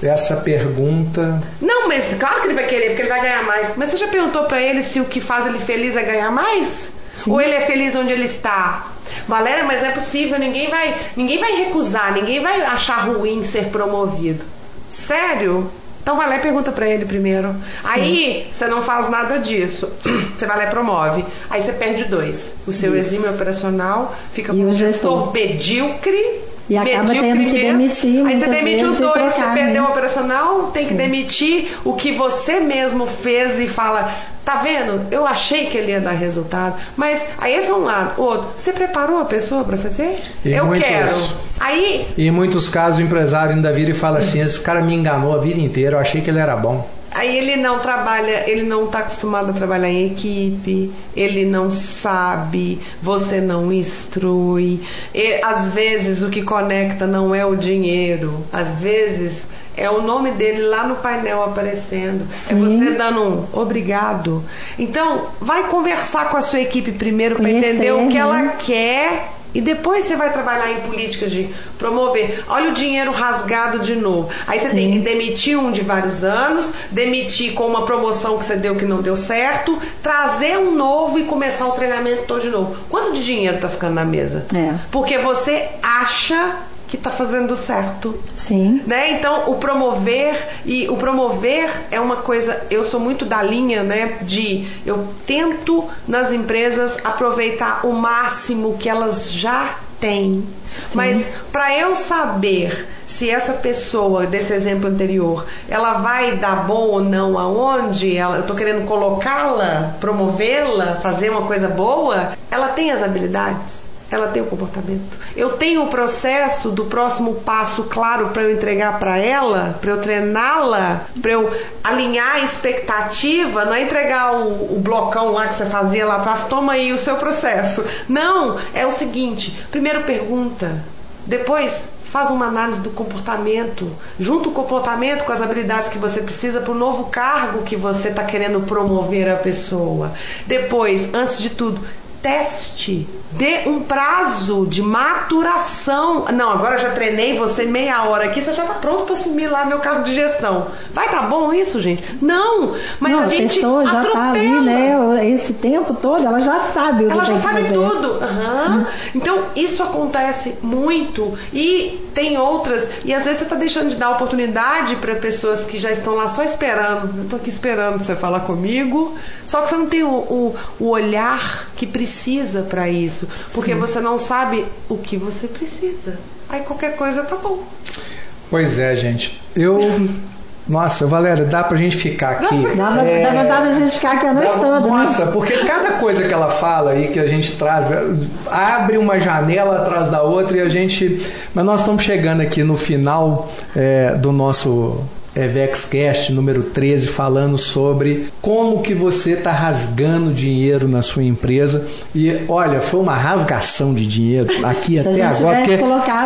quer. essa pergunta. Não, mas claro que ele vai querer, porque ele vai ganhar mais. Mas você já perguntou pra ele se o que faz ele feliz é ganhar mais? Sim. Ou ele é feliz onde ele está? Valéria, mas não é possível, ninguém vai, ninguém vai recusar, ninguém vai achar ruim ser promovido. Sério? Então vai lá e pergunta pra ele primeiro. Aí você não faz nada disso. Você vai lá e promove. Aí você perde dois. O seu Isso. exímio operacional fica E com o um gestor. medíocre. E acaba tendo que demitir Aí você demite os dois. Você perdeu né? o operacional, tem que Sim. demitir o que você mesmo fez e fala. Tá vendo? Eu achei que ele ia dar resultado. Mas aí esse é um lado. O outro, você preparou a pessoa pra fazer? E eu muitos- quero. Aí E em muitos casos o empresário ainda vira e fala assim: esse cara me enganou a vida inteira, eu achei que ele era bom. Aí ele não trabalha, ele não está acostumado a trabalhar em equipe, ele não sabe, você não instrui. E, às vezes o que conecta não é o dinheiro, às vezes é o nome dele lá no painel aparecendo. É Sim. você dando um obrigado. Então, vai conversar com a sua equipe primeiro para entender o que né? ela quer E depois você vai trabalhar em políticas de promover. Olha o dinheiro rasgado de novo. Aí você Sim. tem que demitir um de vários anos, demitir com uma promoção que você deu que não deu certo, trazer um novo e começar o treinamento todo de novo. Quanto de dinheiro tá ficando na mesa? É. Porque você acha que está fazendo certo. Sim. Né? Então, o promover e o promover é uma coisa, eu sou muito da linha, né, de eu tento nas empresas aproveitar o máximo que elas já têm. Sim. Mas para eu saber se essa pessoa desse exemplo anterior, ela vai dar bom ou não aonde, ela, eu estou querendo colocá-la, promovê-la, fazer uma coisa boa, ela tem as habilidades ela tem o comportamento. Eu tenho o processo do próximo passo claro para eu entregar para ela, para eu treiná-la, para eu alinhar a expectativa, não é entregar o, o, blocão lá que você fazia lá atrás, toma aí o seu processo. Não, é o seguinte: primeiro pergunta, depois faz uma análise do comportamento, junto o comportamento com as habilidades que você precisa para o novo cargo que você está querendo promover a pessoa. Depois, antes de tudo, teste. Dê um prazo de maturação. Não, agora já treinei você meia hora aqui, você já está pronto para assumir lá meu cargo de gestão. Vai tá bom isso, gente? Não, mas Não, a, gente pessoa já está ali, né? Esse tempo todo, ela já sabe o ela que já sabe fazer. tudo. Uhum. Então, isso acontece muito e tem outras. E às vezes você está deixando de dar oportunidade para pessoas que já estão lá só esperando. Eu estou aqui esperando você falar comigo. Só que você não tem o, o, o olhar que precisa para isso. Porque Sim. você não sabe o que você precisa. Aí qualquer coisa tá bom. Pois é, gente. Eu nossa, Valéria, dá pra gente ficar aqui. Dá, é, dá vontade de a gente ficar aqui a noite toda. Né? Nossa, né? porque cada coisa que ela fala aí, que a gente traz, abre uma janela atrás da outra e a gente. Mas nós estamos chegando aqui no final é, do nosso é, VexCast número 13 falando sobre como que você está rasgando dinheiro na sua empresa. E olha, foi uma rasgação de dinheiro aqui até agora. Porque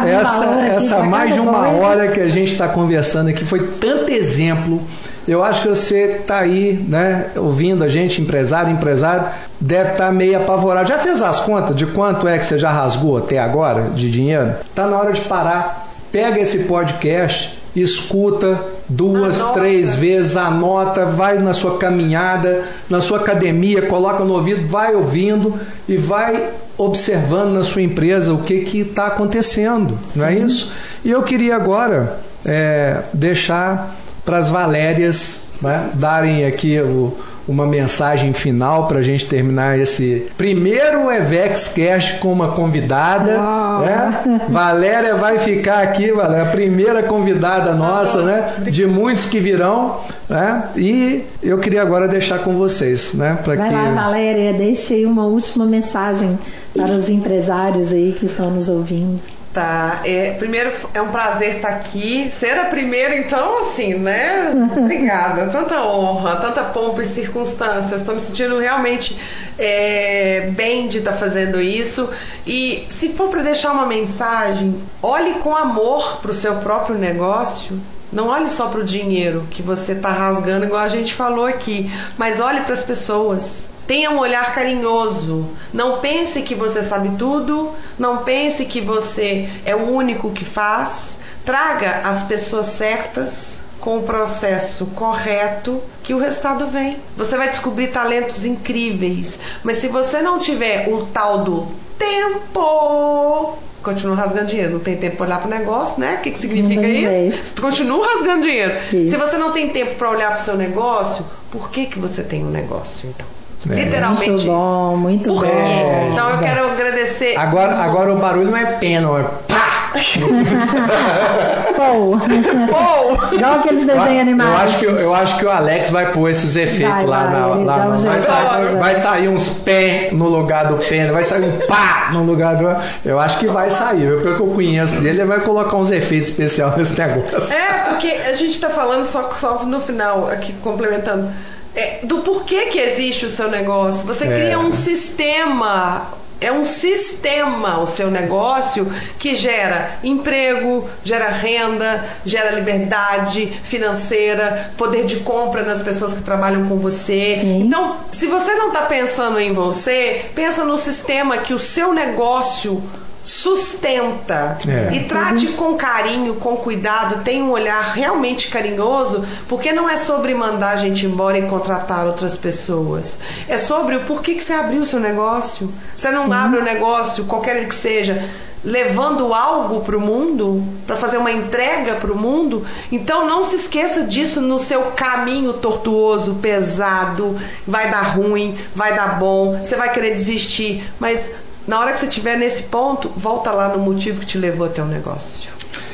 essa, essa mais de uma coisa. hora que a gente está conversando aqui foi tanto exemplo. Eu acho que você está aí, né, ouvindo a gente, empresário, empresário, deve estar tá meio apavorado. Já fez as contas de quanto é que você já rasgou até agora de dinheiro? Está na hora de parar. Pega esse podcast escuta duas, anota. três vezes, anota, vai na sua caminhada, na sua academia, coloca no ouvido, vai ouvindo e vai observando na sua empresa o que está acontecendo, Sim. não é isso? E eu queria agora é, deixar para as Valérias né, darem aqui o, uma mensagem final para a gente terminar esse primeiro Evex Cast com uma convidada. Né? Valéria vai ficar aqui, Valéria, a primeira convidada nossa, né? De muitos que virão. Né? E eu queria agora deixar com vocês, né? Para que... lá, Valéria, deixe aí uma última mensagem para os empresários aí que estão nos ouvindo. Tá. É, primeiro, é um prazer estar aqui. Ser a primeira, então, assim, né? Obrigada. Tanta honra, tanta pompa e circunstâncias. Estou me sentindo realmente é, bem de estar fazendo isso. E se for para deixar uma mensagem, olhe com amor para o seu próprio negócio. Não olhe só para o dinheiro que você está rasgando, igual a gente falou aqui, mas olhe para as pessoas Tenha um olhar carinhoso. Não pense que você sabe tudo. Não pense que você é o único que faz. Traga as pessoas certas com o processo correto que o resultado vem. Você vai descobrir talentos incríveis. Mas se você não tiver o tal do tempo, continua rasgando dinheiro. Não tem tempo para olhar para o negócio, né? O que, que significa isso? Jeito. Continua rasgando dinheiro. Isso. Se você não tem tempo para olhar para o seu negócio, por que, que você tem um negócio então? É. Literalmente. Muito bom, muito bom. É, então eu quero agradecer. Agora, agora o barulho não é pena, é pá! Pou. Pou. Igual aqueles desenhos animados. Eu acho, que, eu acho que o Alex vai pôr esses efeitos vai, lá vai, na. Lá, um vai, sair, vai, sair uns pé no lugar do pena, vai sair um pá no lugar do. Eu acho que vai sair. Pelo que eu conheço dele, ele vai colocar uns efeitos especiais nesse negócio. É, porque a gente está falando só, só no final, aqui complementando é, do porquê que existe o seu negócio. Você é. cria um sistema é um sistema o seu negócio que gera emprego, gera renda, gera liberdade financeira, poder de compra nas pessoas que trabalham com você. Sim. Então, se você não está pensando em você, pensa no sistema que o seu negócio sustenta É. e trate com carinho, com cuidado, tenha um olhar realmente carinhoso, porque não é sobre mandar a gente embora e contratar outras pessoas. É sobre o porquê que você abriu o seu negócio. Você não abre o negócio, qualquer ele que seja, levando algo para o mundo, para fazer uma entrega para o mundo. Então não se esqueça disso no seu caminho tortuoso, pesado, vai dar ruim, vai dar bom, você vai querer desistir, mas na hora que você estiver nesse ponto, volta lá no motivo que te levou até o negócio.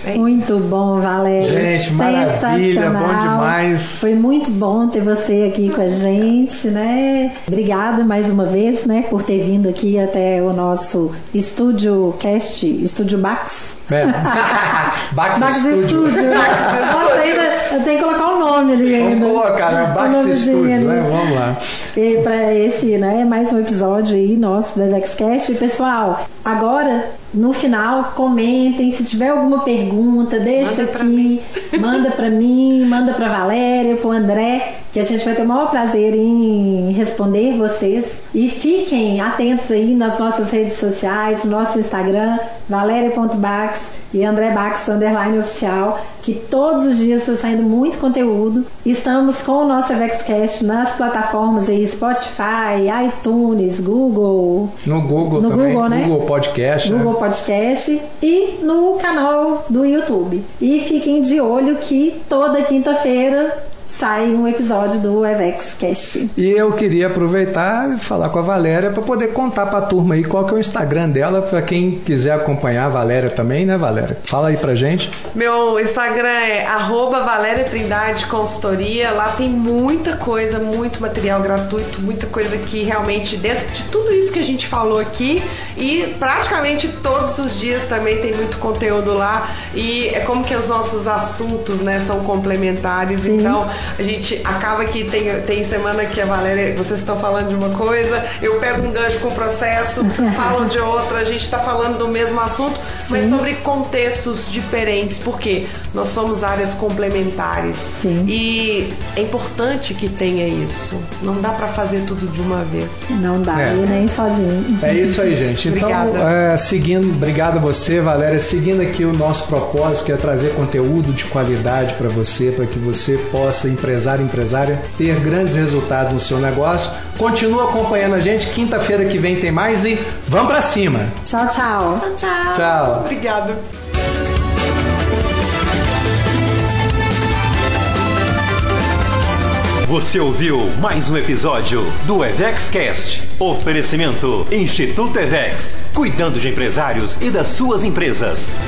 É. Muito bom, Valéria. Gente, maravilha, bom demais. Foi muito bom ter você aqui com a gente, né? Obrigada mais uma vez, né, por ter vindo aqui até o nosso estúdio cast, estúdio Bax. É. Bax, Bax Studio. Studio. Nossa, ainda, eu tenho que colocar o nome ali Vamos ainda. colocar, né? Bax Studio, né? Vamos lá. E para esse, né, mais um episódio aí nosso do EvexCast. E, Pessoal, agora no final comentem se tiver alguma pergunta, deixa Manda aqui, manda para mim, manda para Valéria, pro André, que a gente vai ter o maior prazer em responder vocês. E fiquem atentos aí nas nossas redes sociais, no nosso Instagram, valéria.bax e André Bax underline oficial, que todos os dias está saindo muito conteúdo. Estamos com o nosso EvexCast nas plataformas aí Spotify, iTunes, Google, No Google No também. Google, né? Google Podcast. né? Google Podcast e no canal do YouTube. E fiquem de olho que toda quinta-feira sai um episódio do EvexCast. E eu queria aproveitar e falar com a Valéria para poder contar para a turma aí qual que é o Instagram dela, para quem quiser acompanhar a Valéria também, né, Valéria? Fala aí pra gente. Meu Instagram é arroba Valéria Trindade Consultoria. Lá tem muita coisa, muito material gratuito, muita coisa que realmente dentro de tudo isso que a gente falou aqui e praticamente todos os dias também tem muito conteúdo lá e é como que os nossos assuntos, né, são complementares. Sim. Então a gente acaba que tem, tem semana que a Valéria, vocês estão falando de uma coisa, eu pego um gancho com o processo, vocês falam de outra, a gente está falando do mesmo assunto, mas Sim. sobre contextos diferentes, porque nós somos áreas complementares. Sim. E é importante que tenha isso. Não dá para fazer tudo de uma vez. Não dá, É. nem sozinho. É isso aí, gente. Então, Obrigada. é, seguindo, obrigado a você, Valéria. Seguindo aqui o nosso propósito, que é trazer conteúdo de qualidade para você, para que você possa, empresário, empresária, ter grandes resultados no seu negócio. Continua acompanhando a gente. Quinta-feira que vem tem mais e vamos para cima. Tchau, tchau. Tchau. Tchau. Obrigada. Você ouviu mais um episódio do EvexCast. Oferecimento Instituto Evex. Cuidando de empresários e das suas empresas.